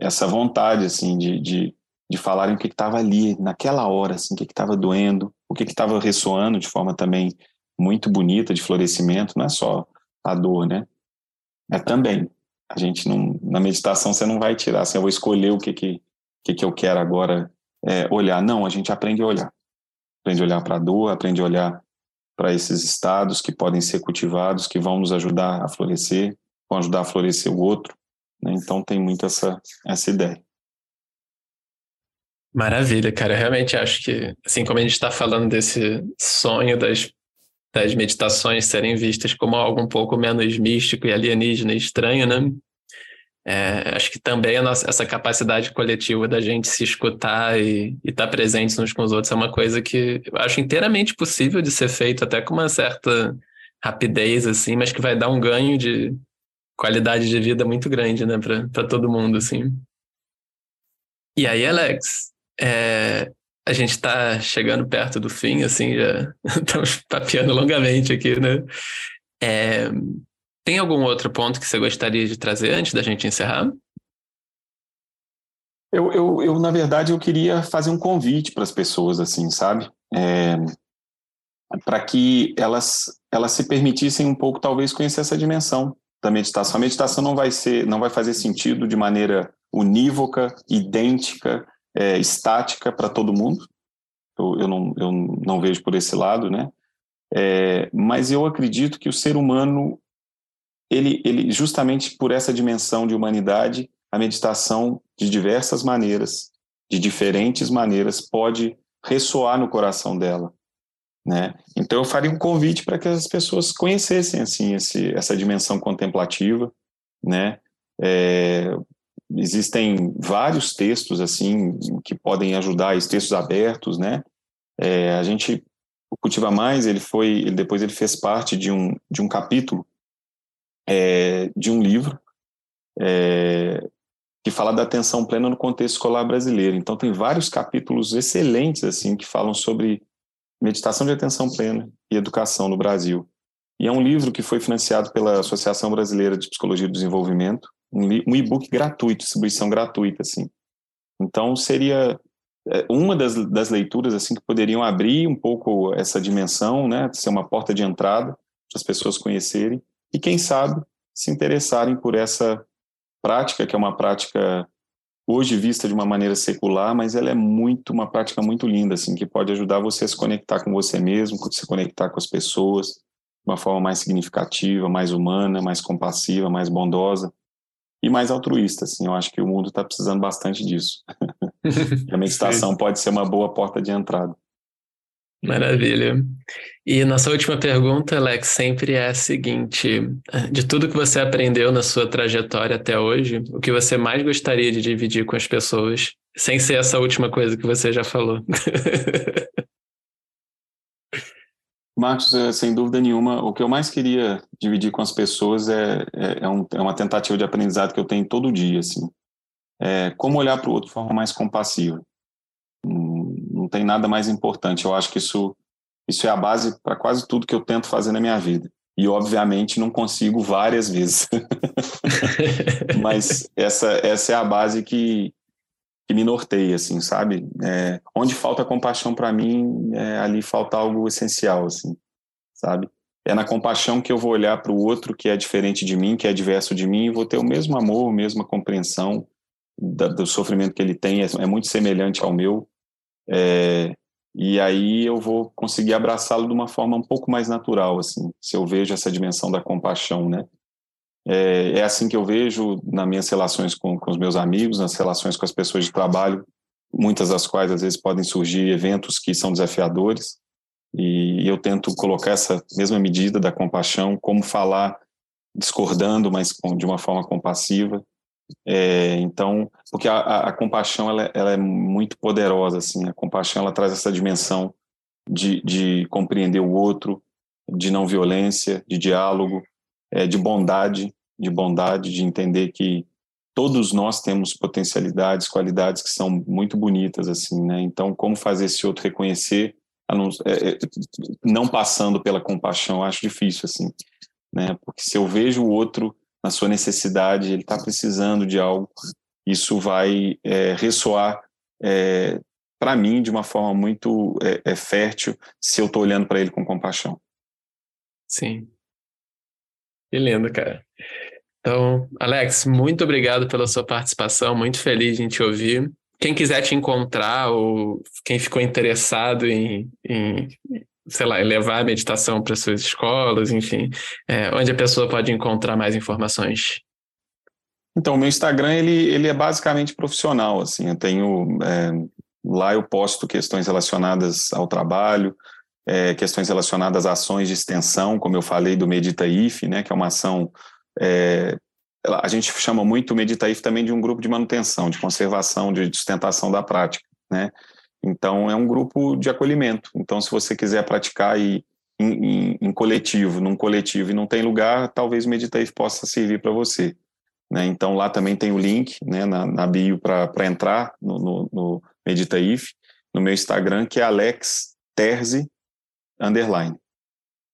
essa vontade, assim, de, de, de falarem o que estava ali, naquela hora, assim, o que estava doendo, o que estava ressoando de forma também muito bonita, de florescimento, não é só a dor, né? É também. A gente não, na meditação você não vai tirar, assim, eu vou escolher o que que, que, que eu quero agora é, olhar. Não, a gente aprende a olhar aprende a olhar para a dor, aprende a olhar para esses estados que podem ser cultivados, que vão nos ajudar a florescer, vão ajudar a florescer o outro. Né? Então tem muito essa, essa ideia. Maravilha, cara. Eu realmente acho que, assim como a gente está falando desse sonho das, das meditações serem vistas como algo um pouco menos místico e alienígena e estranho, né? É, acho que também nossa, essa capacidade coletiva da gente se escutar e estar tá presentes uns com os outros é uma coisa que eu acho inteiramente possível de ser feito, até com uma certa rapidez, assim, mas que vai dar um ganho de qualidade de vida muito grande, né, para todo mundo, assim. E aí, Alex, é, a gente está chegando perto do fim, assim, já estamos papeando longamente aqui, né? É, tem algum outro ponto que você gostaria de trazer antes da gente encerrar? Eu, eu, eu na verdade, eu queria fazer um convite para as pessoas, assim, sabe? É, para que elas, elas se permitissem um pouco, talvez, conhecer essa dimensão da meditação. A meditação não vai ser, não vai fazer sentido de maneira unívoca, idêntica, é, estática para todo mundo. Eu, eu, não, eu não vejo por esse lado, né? É, mas eu acredito que o ser humano ele, ele justamente por essa dimensão de humanidade, a meditação de diversas maneiras, de diferentes maneiras, pode ressoar no coração dela, né? Então eu faria um convite para que as pessoas conhecessem assim esse, essa dimensão contemplativa, né? É, existem vários textos assim que podem ajudar, os textos abertos, né? É, a gente o Cultiva Mais ele foi, ele, depois ele fez parte de um de um capítulo é, de um livro é, que fala da atenção plena no contexto escolar brasileiro. Então tem vários capítulos excelentes assim que falam sobre meditação de atenção plena e educação no Brasil. E é um livro que foi financiado pela Associação Brasileira de Psicologia do Desenvolvimento, um, um e-book gratuito, distribuição gratuita assim. Então seria é, uma das, das leituras assim que poderiam abrir um pouco essa dimensão, né, ser uma porta de entrada para as pessoas conhecerem e, quem sabe, se interessarem por essa prática, que é uma prática hoje vista de uma maneira secular, mas ela é muito uma prática muito linda, assim, que pode ajudar você a se conectar com você mesmo, se conectar com as pessoas de uma forma mais significativa, mais humana, mais compassiva, mais bondosa e mais altruísta, assim. Eu acho que o mundo está precisando bastante disso. a meditação pode ser uma boa porta de entrada. Maravilha. E nossa última pergunta, Alex, sempre é a seguinte: de tudo que você aprendeu na sua trajetória até hoje, o que você mais gostaria de dividir com as pessoas, sem ser essa última coisa que você já falou? Marcos, é, sem dúvida nenhuma, o que eu mais queria dividir com as pessoas é, é, é, um, é uma tentativa de aprendizado que eu tenho todo dia, assim. É como olhar para o outro de forma mais compassiva tem nada mais importante. Eu acho que isso, isso é a base para quase tudo que eu tento fazer na minha vida. e obviamente não consigo várias vezes. Mas essa, essa é a base que, que me norteia, assim, sabe? É, onde falta compaixão para mim, é, ali falta algo essencial, assim, sabe? É na compaixão que eu vou olhar para o outro que é diferente de mim, que é diverso de mim, e vou ter o mesmo amor, a mesma compreensão da, do sofrimento que ele tem, é, é muito semelhante ao meu. É, e aí eu vou conseguir abraçá-lo de uma forma um pouco mais natural, assim, se eu vejo essa dimensão da compaixão, né? É, é assim que eu vejo nas minhas relações com, com os meus amigos, nas relações com as pessoas de trabalho, muitas das quais às vezes podem surgir eventos que são desafiadores, e eu tento colocar essa mesma medida da compaixão, como falar discordando, mas de uma forma compassiva, é, então, porque a, a, a compaixão ela, ela, é muito poderosa, assim, a compaixão ela traz essa dimensão de, de compreender o outro, de não violência, de diálogo, é, de bondade, de bondade, de entender que todos nós temos potencialidades, qualidades que são muito bonitas, assim, né? Então, como fazer esse outro reconhecer, não, é, é, não passando pela compaixão, acho difícil, assim, né? Porque se eu vejo o outro na sua necessidade, ele está precisando de algo, isso vai é, ressoar é, para mim de uma forma muito é, é fértil se eu estou olhando para ele com compaixão. Sim. Que lindo, cara. Então, Alex, muito obrigado pela sua participação, muito feliz em te ouvir. Quem quiser te encontrar ou quem ficou interessado em, em sei lá, levar a meditação para suas escolas, enfim, é, onde a pessoa pode encontrar mais informações? Então, o meu Instagram, ele, ele é basicamente profissional, assim, eu tenho, é, lá eu posto questões relacionadas ao trabalho, é, questões relacionadas a ações de extensão, como eu falei do Medita IF, né, que é uma ação, é, a gente chama muito o Medita IF também de um grupo de manutenção, de conservação, de sustentação da prática, né, então, é um grupo de acolhimento. Então, se você quiser praticar e, em, em, em coletivo, num coletivo e não tem lugar, talvez o Meditative possa servir para você. Né? Então, lá também tem o link né, na, na bio para entrar no, no, no no meu Instagram, que é Alex Terzi, underline.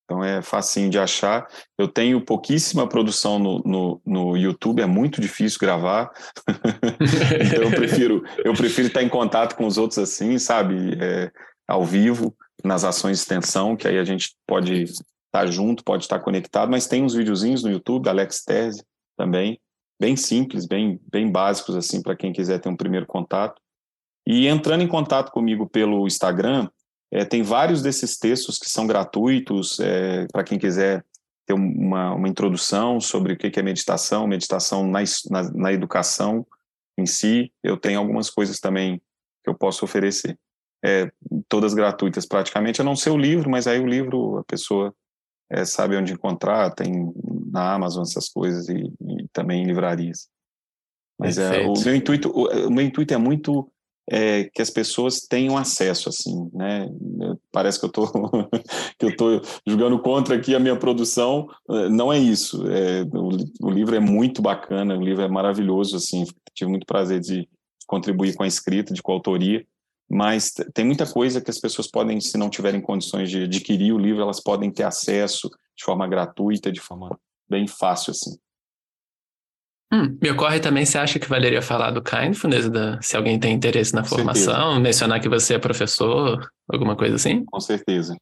Então é facinho de achar. Eu tenho pouquíssima produção no, no, no YouTube, é muito difícil gravar. então eu prefiro, eu prefiro estar em contato com os outros assim, sabe? É, ao vivo, nas ações de extensão, que aí a gente pode estar junto, pode estar conectado, mas tem uns videozinhos no YouTube, Alex Tese também, bem simples, bem, bem básicos assim, para quem quiser ter um primeiro contato. E entrando em contato comigo pelo Instagram, é, tem vários desses textos que são gratuitos é, para quem quiser ter uma, uma introdução sobre o que é meditação, meditação na, na, na, educação em si. Eu tenho algumas coisas também que eu posso oferecer. É, todas gratuitas praticamente, a não ser o livro, mas aí o livro a pessoa é, sabe onde encontrar, tem na Amazon essas coisas e, e também em livrarias. Mas é, o meu intuito, o, o meu intuito é muito é, que as pessoas tenham acesso, assim, né? Parece que eu tô que eu tô jogando contra aqui a minha produção, é, não é isso. É, o, o, livro é muito bacana, o livro é maravilhoso, assim, tive muito prazer de contribuir com a escrita, de coautoria, mas tem muita coisa que as pessoas podem, se não tiverem condições de adquirir o livro, elas podem ter acesso de forma gratuita, de forma bem fácil, assim. Hum, me ocorre também, você acha que valeria falar do Kindfulness, da, se alguém tem interesse na Com formação, certeza. mencionar que você é professor, alguma coisa assim? Com certeza,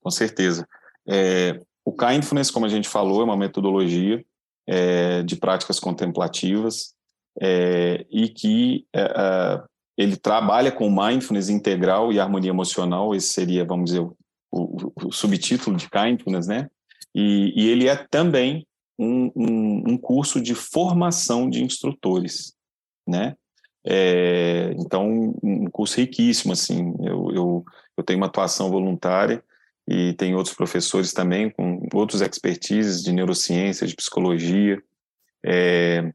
com certeza. É, o Kindfulness, como a gente falou, é uma metodologia é, de práticas contemplativas é, e que é, é, ele trabalha com mindfulness integral e harmonia emocional, esse seria, vamos dizer, o, o, o subtítulo de Kindfulness, né? E, e ele é também um, um, um curso de formação de instrutores, né? É, então, um curso riquíssimo, assim, eu, eu, eu tenho uma atuação voluntária e tem outros professores também com outros expertises de neurociência, de psicologia, é,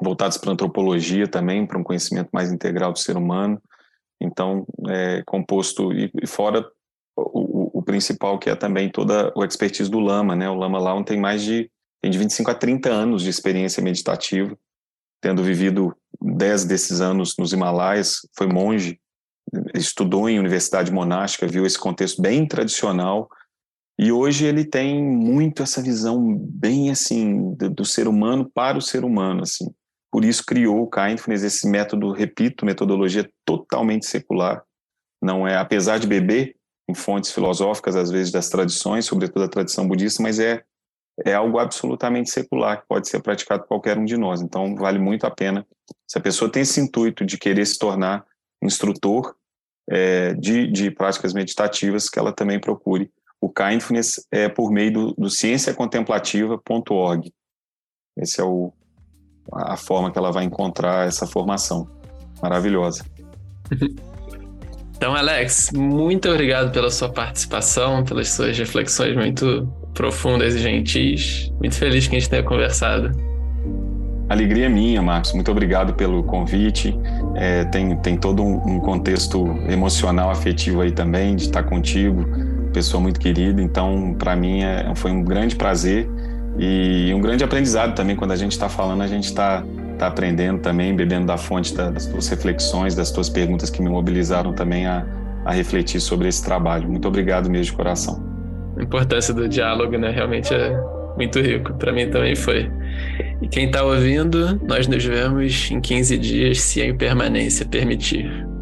voltados para antropologia também, para um conhecimento mais integral do ser humano. Então, é composto, e, e fora o, o, principal, que é também toda o expertise do Lama, né? O Lama lá tem mais de tem de 25 a 30 anos de experiência meditativa, tendo vivido 10 desses anos nos Himalaias, foi monge, estudou em universidade monástica, viu esse contexto bem tradicional E hoje ele tem muito essa visão bem assim do, do ser humano para o ser humano, assim. Por isso criou o Kindness, esse método, repito, metodologia totalmente secular. Não é, apesar de beber em fontes filosóficas às vezes das tradições, sobretudo a tradição budista, mas é é algo absolutamente secular que pode ser praticado por qualquer um de nós. Então vale muito a pena. Se a pessoa tem esse intuito de querer se tornar instrutor é, de, de práticas meditativas, que ela também procure o Kindness é por meio do, do cienciacontemplativa.org. Essa é o, a forma que ela vai encontrar essa formação. Maravilhosa. Então, Alex, muito obrigado pela sua participação, pelas suas reflexões muito profundas e gentis. Muito feliz que a gente tenha conversado. Alegria minha, Marcos. Muito obrigado pelo convite. É, tem, tem todo um, um, contexto emocional, afetivo aí também, de estar contigo, pessoa muito querida. Então, para mim, é, foi um grande prazer e um grande aprendizado também. Quando a gente está falando, a gente está tá aprendendo também, bebendo da fonte das tuas reflexões, das tuas perguntas que me mobilizaram também a, a refletir sobre esse trabalho. Muito obrigado mesmo de coração. A importância do diálogo, né? Realmente é muito rico. Para mim também foi. E quem está ouvindo, nós nos vemos em 15 dias, se a impermanência permitir.